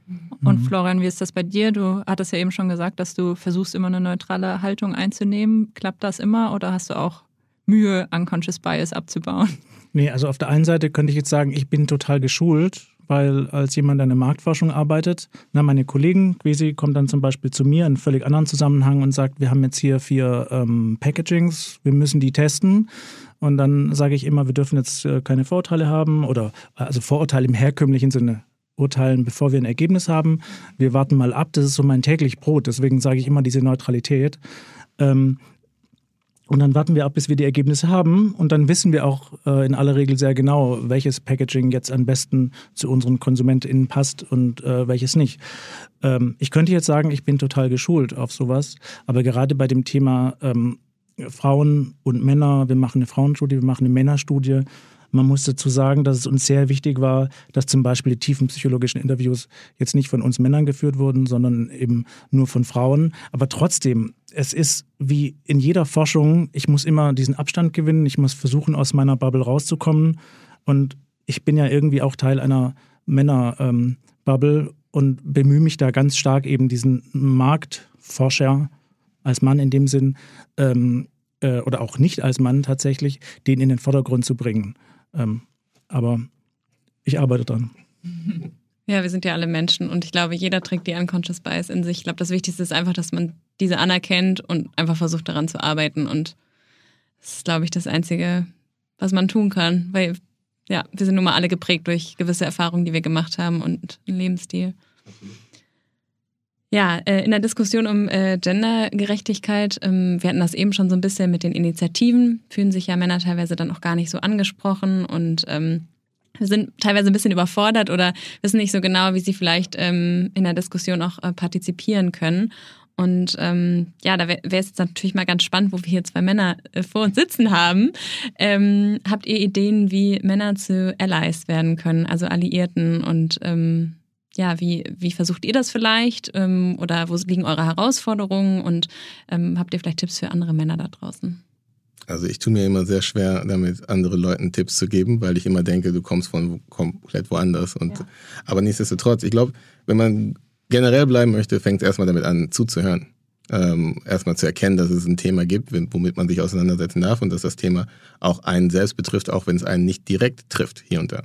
Und mhm. Florian, wie ist das bei dir? Du hattest ja eben schon gesagt, dass du versuchst, immer eine neutrale Haltung einzunehmen. Klappt das immer oder hast du auch Mühe, Unconscious Bias abzubauen? Nee, also auf der einen Seite könnte ich jetzt sagen, ich bin total geschult weil als jemand, in der Marktforschung arbeitet, na, meine Kollegen, Quesi, kommt dann zum Beispiel zu mir in einem völlig anderen Zusammenhang und sagt, wir haben jetzt hier vier ähm, Packagings, wir müssen die testen. Und dann sage ich immer, wir dürfen jetzt äh, keine Vorurteile haben oder also Vorurteile im herkömmlichen Sinne urteilen, bevor wir ein Ergebnis haben. Wir warten mal ab, das ist so mein täglich Brot. Deswegen sage ich immer diese Neutralität. Ähm, und dann warten wir ab, bis wir die Ergebnisse haben. Und dann wissen wir auch äh, in aller Regel sehr genau, welches Packaging jetzt am besten zu unseren KonsumentInnen passt und äh, welches nicht. Ähm, ich könnte jetzt sagen, ich bin total geschult auf sowas. Aber gerade bei dem Thema ähm, Frauen und Männer, wir machen eine Frauenstudie, wir machen eine Männerstudie, man muss dazu sagen, dass es uns sehr wichtig war, dass zum Beispiel die tiefen psychologischen Interviews jetzt nicht von uns Männern geführt wurden, sondern eben nur von Frauen. Aber trotzdem, es ist wie in jeder Forschung, ich muss immer diesen Abstand gewinnen, ich muss versuchen, aus meiner Bubble rauszukommen. Und ich bin ja irgendwie auch Teil einer Männerbubble ähm, und bemühe mich da ganz stark eben diesen Marktforscher als Mann in dem Sinn ähm, äh, oder auch nicht als Mann tatsächlich, den in den Vordergrund zu bringen. Ähm, aber ich arbeite dran. Ja, wir sind ja alle Menschen und ich glaube, jeder trägt die Unconscious Bias in sich. Ich glaube, das Wichtigste ist einfach, dass man diese anerkennt und einfach versucht daran zu arbeiten. Und das ist, glaube ich, das Einzige, was man tun kann. Weil, ja, wir sind nun mal alle geprägt durch gewisse Erfahrungen, die wir gemacht haben und einen Lebensstil. Absolut. Ja, äh, in der Diskussion um äh, Gendergerechtigkeit, ähm, wir hatten das eben schon so ein bisschen mit den Initiativen, fühlen sich ja Männer teilweise dann auch gar nicht so angesprochen und ähm, sind teilweise ein bisschen überfordert oder wissen nicht so genau, wie sie vielleicht ähm, in der Diskussion auch äh, partizipieren können. Und ähm, ja, da wäre es jetzt natürlich mal ganz spannend, wo wir hier zwei Männer äh, vor uns sitzen haben. Ähm, habt ihr Ideen, wie Männer zu Allies werden können, also Alliierten und ähm, ja, wie, wie versucht ihr das vielleicht? Ähm, oder wo liegen eure Herausforderungen? Und ähm, habt ihr vielleicht Tipps für andere Männer da draußen? Also ich tue mir immer sehr schwer, damit anderen Leuten Tipps zu geben, weil ich immer denke, du kommst von komplett woanders. Und, ja. Aber nichtsdestotrotz, ich glaube, wenn man generell bleiben möchte, fängt es erstmal damit an, zuzuhören. Ähm, erstmal zu erkennen, dass es ein Thema gibt, womit man sich auseinandersetzen darf und dass das Thema auch einen selbst betrifft, auch wenn es einen nicht direkt trifft, hier und da.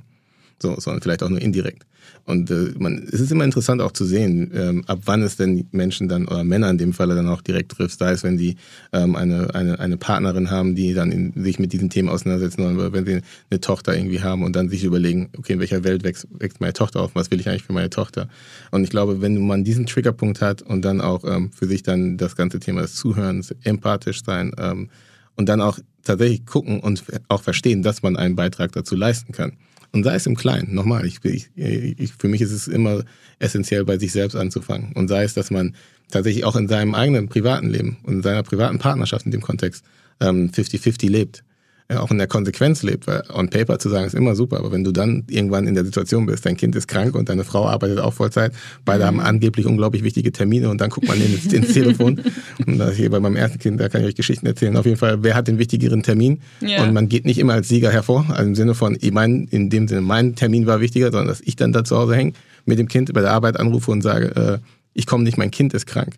So, sondern vielleicht auch nur indirekt. Und äh, man, es ist immer interessant auch zu sehen, ähm, ab wann es denn Menschen dann oder Männer in dem Falle dann auch direkt trifft. Sei es, wenn die ähm, eine, eine, eine Partnerin haben, die dann in, sich mit diesen Themen auseinandersetzen oder wenn sie eine Tochter irgendwie haben und dann sich überlegen, okay, in welcher Welt wächst, wächst meine Tochter auf, was will ich eigentlich für meine Tochter? Und ich glaube, wenn man diesen Triggerpunkt hat und dann auch ähm, für sich dann das ganze Thema des Zuhörens, empathisch sein ähm, und dann auch tatsächlich gucken und auch verstehen, dass man einen Beitrag dazu leisten kann und sei es im Kleinen, nochmal, ich, ich, ich, für mich ist es immer essentiell, bei sich selbst anzufangen. Und sei es, dass man tatsächlich auch in seinem eigenen privaten Leben und in seiner privaten Partnerschaft in dem Kontext 50-50 ähm, lebt. Ja, auch in der Konsequenz lebt, weil on paper zu sagen ist immer super, aber wenn du dann irgendwann in der Situation bist, dein Kind ist krank und deine Frau arbeitet auch Vollzeit, beide mhm. haben angeblich unglaublich wichtige Termine und dann guckt man ins, ins Telefon und das hier bei meinem ersten Kind, da kann ich euch Geschichten erzählen. Auf jeden Fall, wer hat den wichtigeren Termin? Ja. Und man geht nicht immer als Sieger hervor, also im Sinne von, ich mein, in dem Sinne, mein Termin war wichtiger, sondern dass ich dann da zu Hause hänge, mit dem Kind bei der Arbeit anrufe und sage, äh, ich komme nicht, mein Kind ist krank.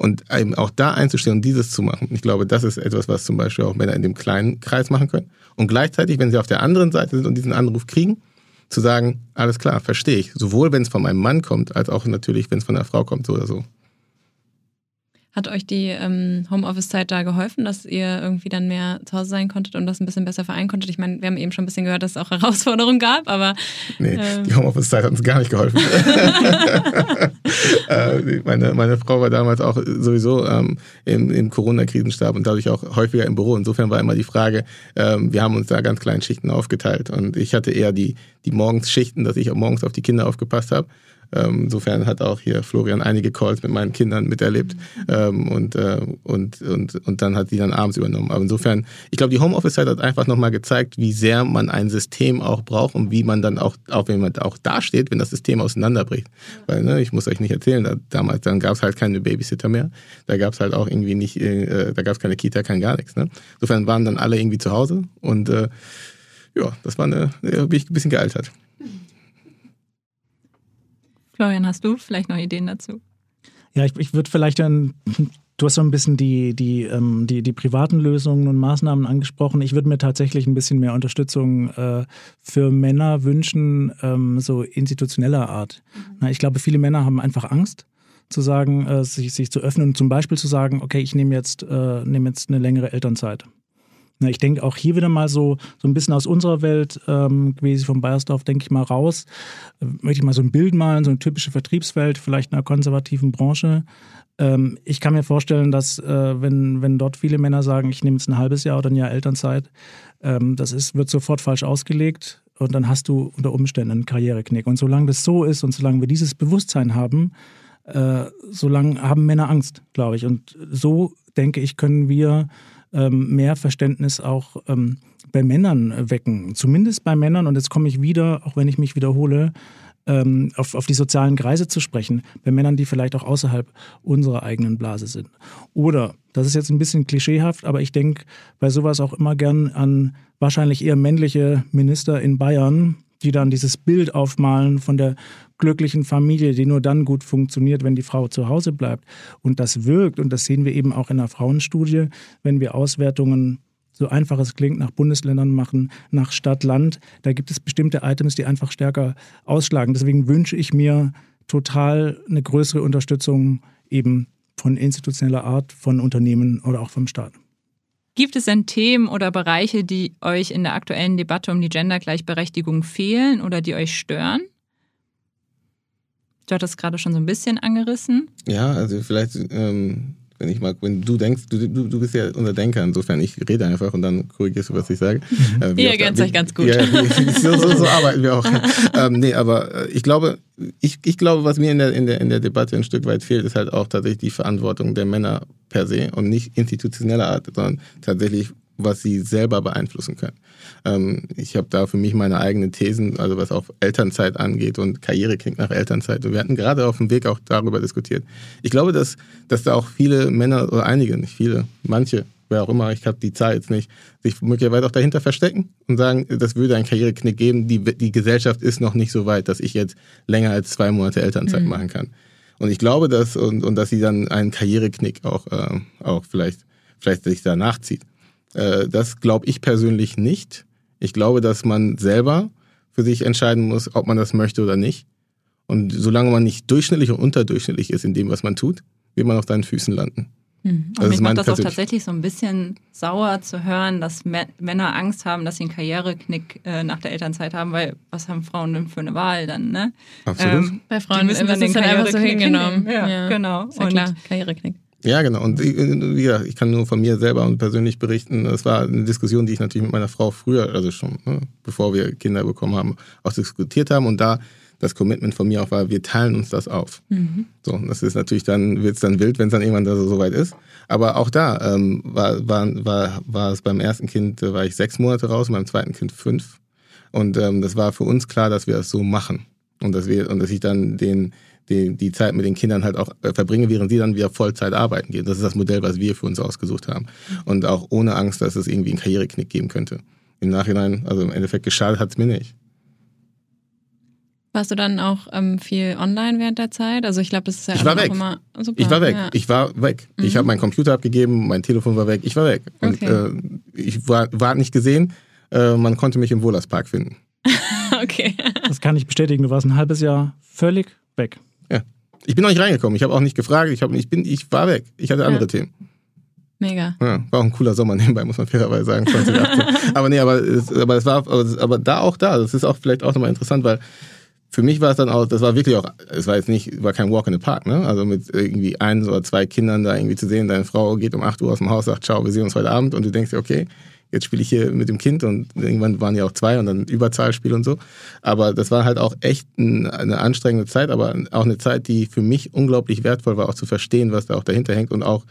Und eben auch da einzustehen und dieses zu machen. Ich glaube, das ist etwas, was zum Beispiel auch Männer in dem kleinen Kreis machen können. Und gleichzeitig, wenn sie auf der anderen Seite sind und diesen Anruf kriegen, zu sagen, alles klar, verstehe ich. Sowohl wenn es von meinem Mann kommt, als auch natürlich, wenn es von der Frau kommt, so oder so. Hat euch die ähm, Homeoffice-Zeit da geholfen, dass ihr irgendwie dann mehr zu Hause sein konntet und das ein bisschen besser vereinen konntet? Ich meine, wir haben eben schon ein bisschen gehört, dass es auch Herausforderungen gab, aber. Nee, ähm, die Homeoffice-Zeit hat uns gar nicht geholfen. äh, meine, meine Frau war damals auch sowieso ähm, im, im Corona-Krisenstab und dadurch auch häufiger im Büro. Insofern war immer die Frage, ähm, wir haben uns da ganz kleinen Schichten aufgeteilt und ich hatte eher die, die Morgensschichten, dass ich morgens auf die Kinder aufgepasst habe. Ähm, insofern hat auch hier Florian einige Calls mit meinen Kindern miterlebt ähm, und, äh, und, und, und dann hat die dann abends übernommen. Aber insofern, ich glaube, die Homeoffice-Zeit hat einfach nochmal gezeigt, wie sehr man ein System auch braucht und wie man dann auch, auch wenn man auch dasteht, wenn das System auseinanderbricht. Weil, ne, ich muss euch nicht erzählen, da, damals, dann gab es halt keine Babysitter mehr. Da gab es halt auch irgendwie nicht, äh, da gab es keine Kita, kein gar nichts. Ne? Insofern waren dann alle irgendwie zu Hause und äh, ja, das war eine, bin ich ein bisschen gealtert. Florian, hast du vielleicht noch Ideen dazu? Ja, ich, ich würde vielleicht dann, du hast so ein bisschen die, die, ähm, die, die privaten Lösungen und Maßnahmen angesprochen. Ich würde mir tatsächlich ein bisschen mehr Unterstützung äh, für Männer wünschen, ähm, so institutioneller Art. Mhm. Na, ich glaube, viele Männer haben einfach Angst zu sagen, äh, sich, sich zu öffnen und zum Beispiel zu sagen, okay, ich nehme jetzt, äh, nehme jetzt eine längere Elternzeit. Ich denke auch hier wieder mal so, so ein bisschen aus unserer Welt, ähm, gewesen vom Bayersdorf, denke ich mal raus. Äh, möchte ich mal so ein Bild malen, so eine typische Vertriebswelt, vielleicht einer konservativen Branche. Ähm, ich kann mir vorstellen, dass äh, wenn, wenn dort viele Männer sagen, ich nehme jetzt ein halbes Jahr oder ein Jahr Elternzeit, ähm, das ist, wird sofort falsch ausgelegt und dann hast du unter Umständen einen Karriereknick. Und solange das so ist und solange wir dieses Bewusstsein haben, äh, solange haben Männer Angst, glaube ich. Und so, denke ich, können wir ähm, mehr Verständnis auch ähm, bei Männern wecken. Zumindest bei Männern, und jetzt komme ich wieder, auch wenn ich mich wiederhole, ähm, auf, auf die sozialen Kreise zu sprechen, bei Männern, die vielleicht auch außerhalb unserer eigenen Blase sind. Oder, das ist jetzt ein bisschen klischeehaft, aber ich denke bei sowas auch immer gern an wahrscheinlich eher männliche Minister in Bayern, die dann dieses Bild aufmalen von der glücklichen Familie, die nur dann gut funktioniert, wenn die Frau zu Hause bleibt. Und das wirkt, und das sehen wir eben auch in der Frauenstudie, wenn wir Auswertungen so einfach es klingt, nach Bundesländern machen, nach Stadt, Land. Da gibt es bestimmte Items, die einfach stärker ausschlagen. Deswegen wünsche ich mir total eine größere Unterstützung eben von institutioneller Art, von Unternehmen oder auch vom Staat. Gibt es denn Themen oder Bereiche, die euch in der aktuellen Debatte um die Gendergleichberechtigung fehlen oder die euch stören? Du hattest gerade schon so ein bisschen angerissen. Ja, also vielleicht, ähm, wenn ich mal, wenn du denkst, du, du, du bist ja unser Denker, insofern ich rede einfach und dann korrigierst du, was ich sage. Äh, Ihr ergänzt euch ganz gut. Ja, so, so, so, arbeiten wir auch. ähm, nee, aber äh, ich glaube, ich, ich glaube, was mir in der, in, der, in der Debatte ein Stück weit fehlt, ist halt auch tatsächlich die Verantwortung der Männer per se und nicht institutioneller Art, sondern tatsächlich, was sie selber beeinflussen können. Ähm, ich habe da für mich meine eigenen Thesen, also was auch Elternzeit angeht und Karrierekrieg nach Elternzeit. Und wir hatten gerade auf dem Weg auch darüber diskutiert. Ich glaube, dass, dass da auch viele Männer oder einige, nicht viele, manche, wer auch immer, ich habe die Zahl jetzt nicht, sich möglicherweise auch dahinter verstecken und sagen, das würde einen Karriereknick geben. Die, die Gesellschaft ist noch nicht so weit, dass ich jetzt länger als zwei Monate Elternzeit mhm. machen kann. Und ich glaube, dass, und, und dass sie dann einen Karriereknick auch, äh, auch vielleicht, vielleicht sich danach zieht. Äh, das glaube ich persönlich nicht. Ich glaube, dass man selber für sich entscheiden muss, ob man das möchte oder nicht. Und solange man nicht durchschnittlich und unterdurchschnittlich ist in dem, was man tut, wird man auf deinen Füßen landen. Mhm. Und mich macht das auch tatsächlich so ein bisschen sauer zu hören, dass Männer Angst haben, dass sie einen Karriereknick äh, nach der Elternzeit haben, weil was haben Frauen denn für eine Wahl dann, ne? Absolut. Ähm, Bei Frauen müssen dann den Karriereknick so hingenommen. Ja, ja, genau. Ist ja klar, Karriereknick. Ja, genau. Und wie gesagt, ich kann nur von mir selber und persönlich berichten. Es war eine Diskussion, die ich natürlich mit meiner Frau früher, also schon, ne, bevor wir Kinder bekommen haben, auch diskutiert haben. Und da das Commitment von mir auch war, wir teilen uns das auf. Mhm. So, das ist natürlich dann, wird es dann wild, wenn es dann irgendwann da so, so weit ist. Aber auch da ähm, war, war, war, war es beim ersten Kind, äh, war ich sechs Monate raus, beim zweiten Kind fünf. Und ähm, das war für uns klar, dass wir das so machen. Und dass wir, und dass ich dann den, die, die Zeit mit den Kindern halt auch äh, verbringe, während sie dann wieder Vollzeit arbeiten gehen. Das ist das Modell, was wir für uns ausgesucht haben. Und auch ohne Angst, dass es irgendwie einen Karriereknick geben könnte. Im Nachhinein, also im Endeffekt geschadet hat es mir nicht. Warst du dann auch ähm, viel online während der Zeit? Also ich glaube, das ist ja ich war weg. immer super. Ich war weg. Ja. Ich war weg. Mhm. Ich habe meinen Computer abgegeben, mein Telefon war weg. Ich war weg. Und okay. äh, ich war, war nicht gesehen. Äh, man konnte mich im Wohlerspark finden. okay. Das kann ich bestätigen. Du warst ein halbes Jahr völlig weg. Ja. Ich bin noch nicht reingekommen. Ich habe auch nicht gefragt. Ich, hab, ich, bin, ich war weg. Ich hatte andere ja. Themen. Mega. Ja, war auch ein cooler Sommer nebenbei, muss man fairerweise sagen, 2018. aber nee, aber, es, aber es war, aber da auch da. Das ist auch vielleicht auch nochmal interessant, weil für mich war es dann auch, das war wirklich auch, es war jetzt nicht, war kein Walk in the Park, ne? Also mit irgendwie ein oder zwei Kindern da irgendwie zu sehen, deine Frau geht um 8 Uhr aus dem Haus, sagt, ciao, wir sehen uns heute Abend und du denkst dir, okay, jetzt spiele ich hier mit dem Kind und irgendwann waren ja auch zwei und dann Überzahlspiel und so. Aber das war halt auch echt eine anstrengende Zeit, aber auch eine Zeit, die für mich unglaublich wertvoll war, auch zu verstehen, was da auch dahinter hängt und auch,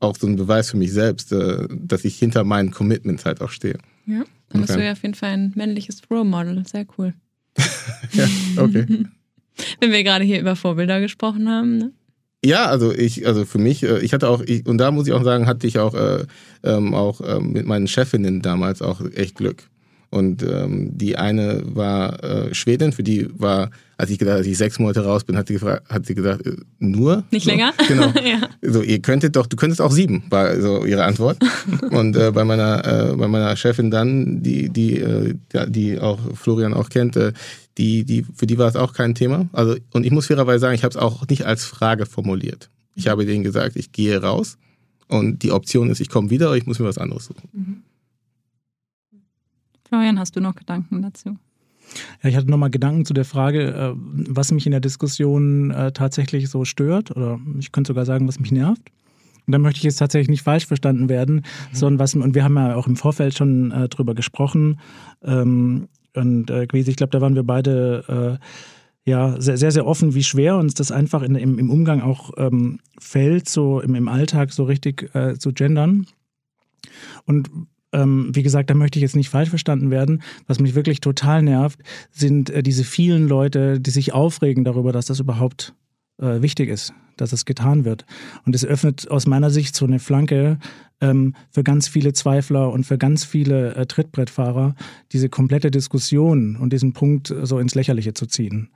auch so ein Beweis für mich selbst, äh, dass ich hinter meinen Commitments halt auch stehe. Ja, dann bist okay. du ja auf jeden Fall ein männliches Role Model. Sehr cool. ja, okay. Wenn wir gerade hier über Vorbilder gesprochen haben, ne? Ja, also ich, also für mich, äh, ich hatte auch, ich, und da muss ich auch sagen, hatte ich auch, äh, ähm, auch ähm, mit meinen Chefinnen damals auch echt Glück. Und ähm, die eine war äh, Schwedin, für die war, als ich gedacht, als ich sechs Monate raus bin, hat sie gefragt, hat sie gesagt, äh, nur? Nicht so, länger? Genau. ja. So, ihr könntet doch, du könntest auch sieben, war so ihre Antwort. Und äh, bei meiner, äh, bei meiner Chefin dann, die, die, äh, die auch Florian auch kennt, äh, die, die, für die war es auch kein Thema. Also, und ich muss fairerweise sagen, ich habe es auch nicht als Frage formuliert. Ich habe denen gesagt, ich gehe raus und die Option ist, ich komme wieder oder ich muss mir was anderes suchen. Mhm. Florian, hast du noch Gedanken dazu? Ja, ich hatte nochmal Gedanken zu der Frage, äh, was mich in der Diskussion äh, tatsächlich so stört oder ich könnte sogar sagen, was mich nervt. Und da möchte ich jetzt tatsächlich nicht falsch verstanden werden, mhm. sondern was, und wir haben ja auch im Vorfeld schon äh, drüber gesprochen, ähm, und äh, ich glaube, da waren wir beide äh, ja sehr, sehr, sehr offen, wie schwer uns das einfach in, im, im Umgang auch ähm, fällt, so im, im Alltag so richtig äh, zu gendern. Und ähm, wie gesagt, da möchte ich jetzt nicht falsch verstanden werden. Was mich wirklich total nervt, sind äh, diese vielen Leute, die sich aufregen darüber, dass das überhaupt äh, wichtig ist, dass es getan wird. Und es öffnet aus meiner Sicht so eine Flanke ähm, für ganz viele Zweifler und für ganz viele äh, Trittbrettfahrer, diese komplette Diskussion und diesen Punkt so ins Lächerliche zu ziehen.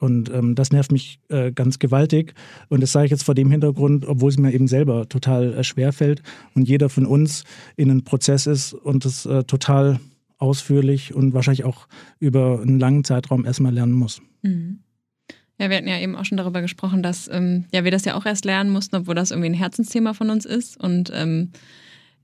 Und ähm, das nervt mich äh, ganz gewaltig. Und das sage ich jetzt vor dem Hintergrund, obwohl es mir eben selber total äh, schwer fällt und jeder von uns in einem Prozess ist und es äh, total ausführlich und wahrscheinlich auch über einen langen Zeitraum erstmal lernen muss. Mhm. Ja, wir hatten ja eben auch schon darüber gesprochen, dass ähm, ja, wir das ja auch erst lernen mussten, obwohl das irgendwie ein Herzensthema von uns ist. Und ähm,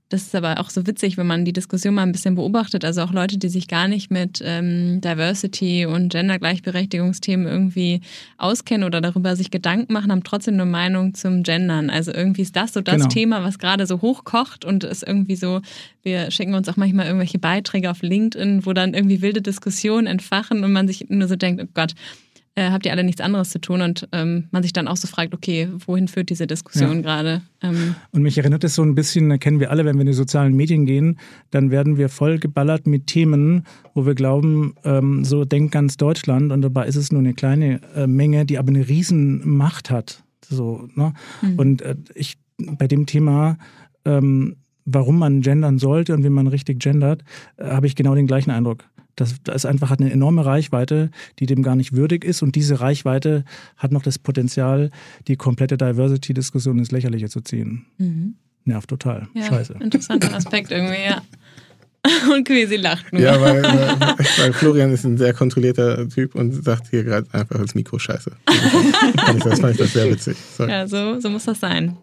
das ist aber auch so witzig, wenn man die Diskussion mal ein bisschen beobachtet. Also auch Leute, die sich gar nicht mit ähm, Diversity und Gender-Gleichberechtigungsthemen irgendwie auskennen oder darüber sich Gedanken machen, haben trotzdem eine Meinung zum Gendern. Also irgendwie ist das so das genau. Thema, was gerade so hochkocht und ist irgendwie so, wir schicken uns auch manchmal irgendwelche Beiträge auf LinkedIn, wo dann irgendwie wilde Diskussionen entfachen und man sich nur so denkt, oh Gott, äh, habt ihr alle nichts anderes zu tun und ähm, man sich dann auch so fragt, okay, wohin führt diese Diskussion ja. gerade? Ähm, und mich erinnert es so ein bisschen, kennen wir alle, wenn wir in die sozialen Medien gehen, dann werden wir voll geballert mit Themen, wo wir glauben, ähm, so denkt ganz Deutschland und dabei ist es nur eine kleine äh, Menge, die aber eine riesen Macht hat. So, ne? Mhm. Und äh, ich bei dem Thema ähm, warum man gendern sollte und wie man richtig gendert, äh, habe ich genau den gleichen Eindruck. Das, das einfach hat eine enorme Reichweite, die dem gar nicht würdig ist. Und diese Reichweite hat noch das Potenzial, die komplette Diversity-Diskussion ins Lächerliche zu ziehen. Mhm. Nervt total. Ja, Scheiße. Interessanter Aspekt irgendwie, ja. Und Quasi lacht nur. Ja, weil, weil, weil, Florian ist ein sehr kontrollierter Typ und sagt hier gerade einfach ins Mikro Scheiße. Das fand ich das sehr witzig. Sorry. Ja, so, so muss das sein.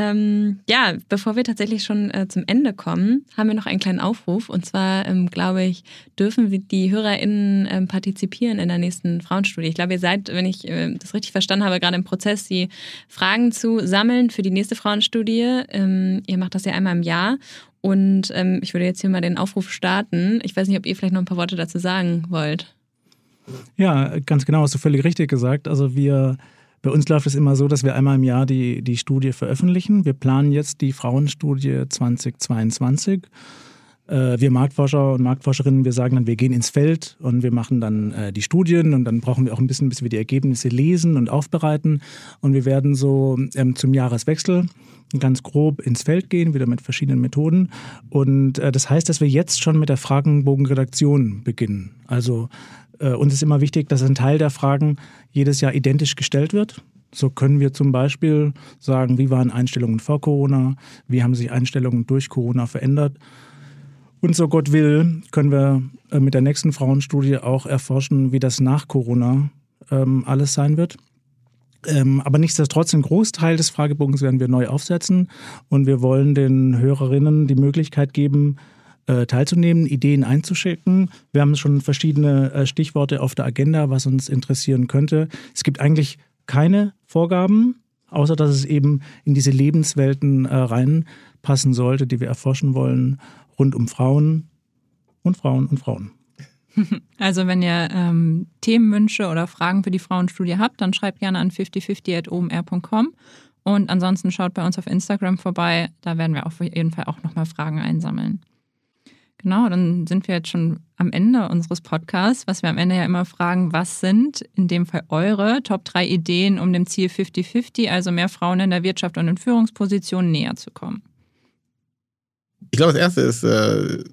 Ähm, ja, bevor wir tatsächlich schon äh, zum Ende kommen, haben wir noch einen kleinen Aufruf. Und zwar, ähm, glaube ich, dürfen wir die HörerInnen ähm, partizipieren in der nächsten Frauenstudie. Ich glaube, ihr seid, wenn ich äh, das richtig verstanden habe, gerade im Prozess, die Fragen zu sammeln für die nächste Frauenstudie. Ähm, ihr macht das ja einmal im Jahr. Und ähm, ich würde jetzt hier mal den Aufruf starten. Ich weiß nicht, ob ihr vielleicht noch ein paar Worte dazu sagen wollt. Ja, ganz genau, hast du völlig richtig gesagt. Also wir, bei uns läuft es immer so, dass wir einmal im Jahr die, die Studie veröffentlichen. Wir planen jetzt die Frauenstudie 2022 äh, wir Marktforscher und Marktforscherinnen, wir sagen dann, wir gehen ins Feld und wir machen dann äh, die Studien und dann brauchen wir auch ein bisschen, bis wir die Ergebnisse lesen und aufbereiten. Und wir werden so ähm, zum Jahreswechsel ganz grob ins Feld gehen, wieder mit verschiedenen Methoden. Und äh, das heißt, dass wir jetzt schon mit der Fragenbogenredaktion beginnen. Also äh, uns ist immer wichtig, dass ein Teil der Fragen jedes Jahr identisch gestellt wird. So können wir zum Beispiel sagen, wie waren Einstellungen vor Corona, wie haben sich Einstellungen durch Corona verändert. Und so Gott will, können wir äh, mit der nächsten Frauenstudie auch erforschen, wie das nach Corona ähm, alles sein wird. Ähm, aber nichtsdestotrotz, einen Großteil des Fragebogens werden wir neu aufsetzen und wir wollen den Hörerinnen die Möglichkeit geben, äh, teilzunehmen, Ideen einzuschicken. Wir haben schon verschiedene äh, Stichworte auf der Agenda, was uns interessieren könnte. Es gibt eigentlich keine Vorgaben, außer dass es eben in diese Lebenswelten reinpassen sollte, die wir erforschen wollen rund um Frauen und Frauen und Frauen. Also wenn ihr ähm, Themenwünsche oder Fragen für die Frauenstudie habt, dann schreibt gerne an 5050.omr.com und ansonsten schaut bei uns auf Instagram vorbei. Da werden wir auf jeden Fall auch nochmal Fragen einsammeln. Genau, dann sind wir jetzt schon am Ende unseres Podcasts, was wir am Ende ja immer fragen, was sind in dem Fall eure Top 3 Ideen, um dem Ziel 50-50, also mehr Frauen in der Wirtschaft und in Führungspositionen näher zu kommen? Ich glaube, das Erste ist, äh,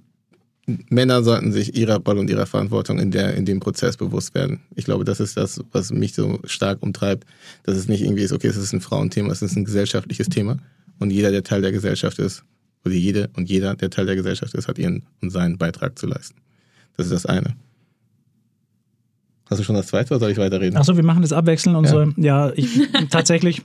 Männer sollten sich ihrer Rolle und ihrer Verantwortung in, der, in dem Prozess bewusst werden. Ich glaube, das ist das, was mich so stark umtreibt, dass es nicht irgendwie ist, okay, es ist ein Frauenthema, es ist ein gesellschaftliches Thema und jeder, der Teil der Gesellschaft ist, oder jede und jeder, der Teil der Gesellschaft ist, hat ihren und seinen Beitrag zu leisten. Das ist das eine. Hast du schon das zweite oder soll ich weiterreden? Achso, wir machen das abwechselnd. Unsere, ja. ja, ich tatsächlich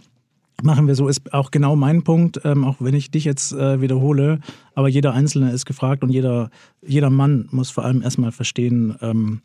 machen wir so, ist auch genau mein Punkt, ähm, auch wenn ich dich jetzt äh, wiederhole, aber jeder Einzelne ist gefragt und jeder, jeder Mann muss vor allem erstmal verstehen, ähm,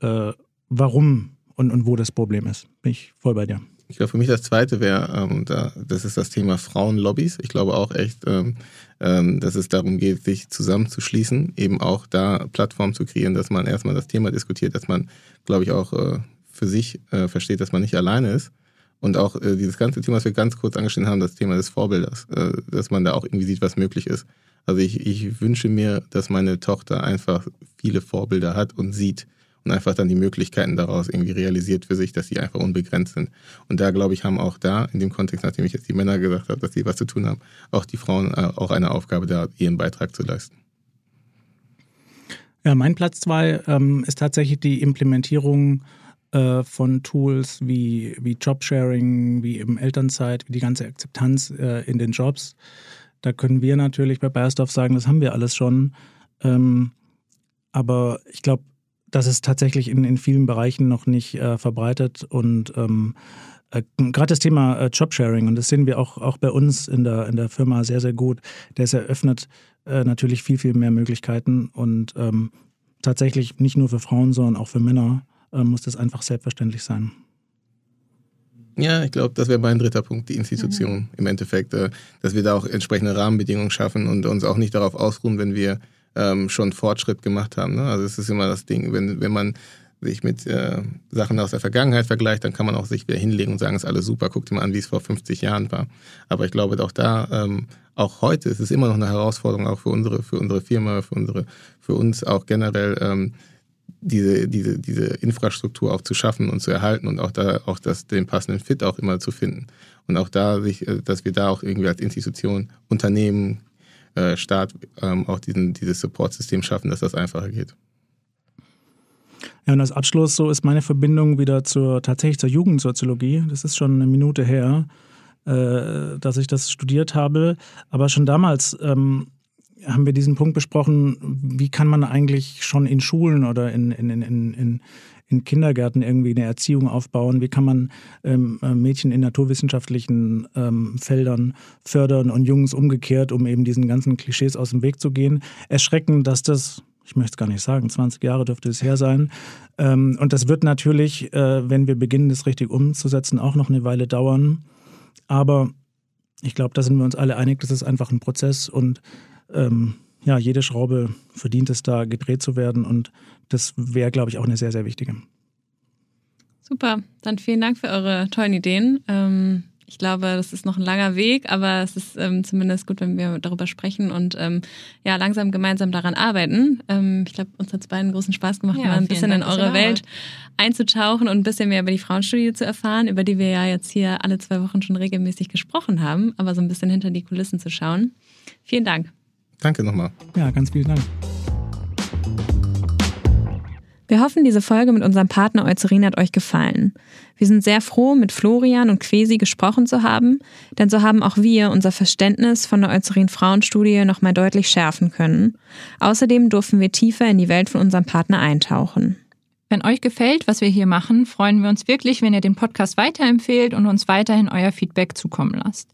äh, warum und, und wo das Problem ist. Bin ich voll bei dir. Ich glaube, für mich das Zweite wäre, ähm, da, das ist das Thema Frauenlobbys. Ich glaube auch echt, ähm, ähm, dass es darum geht, sich zusammenzuschließen, eben auch da Plattformen zu kreieren, dass man erstmal das Thema diskutiert, dass man, glaube ich, auch äh, für sich äh, versteht, dass man nicht alleine ist und auch äh, dieses ganze Thema, was wir ganz kurz angeschnitten haben, das Thema des Vorbilders, äh, dass man da auch irgendwie sieht, was möglich ist. Also ich, ich wünsche mir, dass meine Tochter einfach viele Vorbilder hat und sieht und einfach dann die Möglichkeiten daraus irgendwie realisiert für sich, dass sie einfach unbegrenzt sind. Und da, glaube ich, haben auch da, in dem Kontext, nachdem ich jetzt die Männer gesagt habe, dass sie was zu tun haben, auch die Frauen äh, auch eine Aufgabe, da ihren Beitrag zu leisten. Ja, mein Platz zwei ähm, ist tatsächlich die Implementierung äh, von Tools wie, wie Jobsharing, wie eben Elternzeit, wie die ganze Akzeptanz äh, in den Jobs. Da können wir natürlich bei Bayersdorf sagen, das haben wir alles schon. Ähm, aber ich glaube, das ist tatsächlich in, in vielen Bereichen noch nicht äh, verbreitet und ähm, äh, gerade das Thema äh, Jobsharing, und das sehen wir auch, auch bei uns in der, in der Firma sehr, sehr gut, das eröffnet äh, natürlich viel, viel mehr Möglichkeiten und ähm, tatsächlich nicht nur für Frauen, sondern auch für Männer äh, muss das einfach selbstverständlich sein. Ja, ich glaube, das wäre mein dritter Punkt, die Institution mhm. im Endeffekt, äh, dass wir da auch entsprechende Rahmenbedingungen schaffen und uns auch nicht darauf ausruhen, wenn wir ähm, schon Fortschritt gemacht haben. Ne? Also es ist immer das Ding, wenn, wenn man sich mit äh, Sachen aus der Vergangenheit vergleicht, dann kann man auch sich wieder hinlegen und sagen, es ist alles super, guck dir mal an, wie es vor 50 Jahren war. Aber ich glaube, auch da, ähm, auch heute ist es immer noch eine Herausforderung, auch für unsere, für unsere Firma, für unsere, für uns auch generell, ähm, diese, diese, diese Infrastruktur auch zu schaffen und zu erhalten und auch da auch das, den passenden Fit auch immer zu finden. Und auch da sich, äh, dass wir da auch irgendwie als Institution, Unternehmen, äh, Staat ähm, auch diesen, dieses Supportsystem schaffen, dass das einfacher geht. Ja, und als Abschluss so ist meine Verbindung wieder zur tatsächlich zur Jugendsoziologie. Das ist schon eine Minute her, äh, dass ich das studiert habe. Aber schon damals ähm, haben wir diesen Punkt besprochen, wie kann man eigentlich schon in Schulen oder in, in, in, in, in Kindergärten irgendwie eine Erziehung aufbauen? Wie kann man ähm, äh, Mädchen in naturwissenschaftlichen ähm, Feldern fördern und Jungs umgekehrt, um eben diesen ganzen Klischees aus dem Weg zu gehen? Erschreckend, dass das ich möchte es gar nicht sagen, 20 Jahre dürfte es her sein. Ähm, und das wird natürlich, äh, wenn wir beginnen, das richtig umzusetzen, auch noch eine Weile dauern. Aber ich glaube, da sind wir uns alle einig, das ist einfach ein Prozess und ähm, ja, jede Schraube verdient es da gedreht zu werden und das wäre, glaube ich, auch eine sehr, sehr wichtige. Super, dann vielen Dank für eure tollen Ideen. Ähm, ich glaube, das ist noch ein langer Weg, aber es ist ähm, zumindest gut, wenn wir darüber sprechen und ähm, ja langsam gemeinsam daran arbeiten. Ähm, ich glaube, uns hat es beiden großen Spaß gemacht, ja, mal ein bisschen Dank, in eure Welt einzutauchen und ein bisschen mehr über die Frauenstudie zu erfahren, über die wir ja jetzt hier alle zwei Wochen schon regelmäßig gesprochen haben, aber so ein bisschen hinter die Kulissen zu schauen. Vielen Dank. Danke nochmal. Ja, ganz vielen Dank. Wir hoffen, diese Folge mit unserem Partner Eucerin hat euch gefallen. Wir sind sehr froh, mit Florian und Quesi gesprochen zu haben, denn so haben auch wir unser Verständnis von der Eucerin Frauenstudie nochmal deutlich schärfen können. Außerdem durften wir tiefer in die Welt von unserem Partner eintauchen. Wenn euch gefällt, was wir hier machen, freuen wir uns wirklich, wenn ihr den Podcast weiterempfehlt und uns weiterhin euer Feedback zukommen lasst.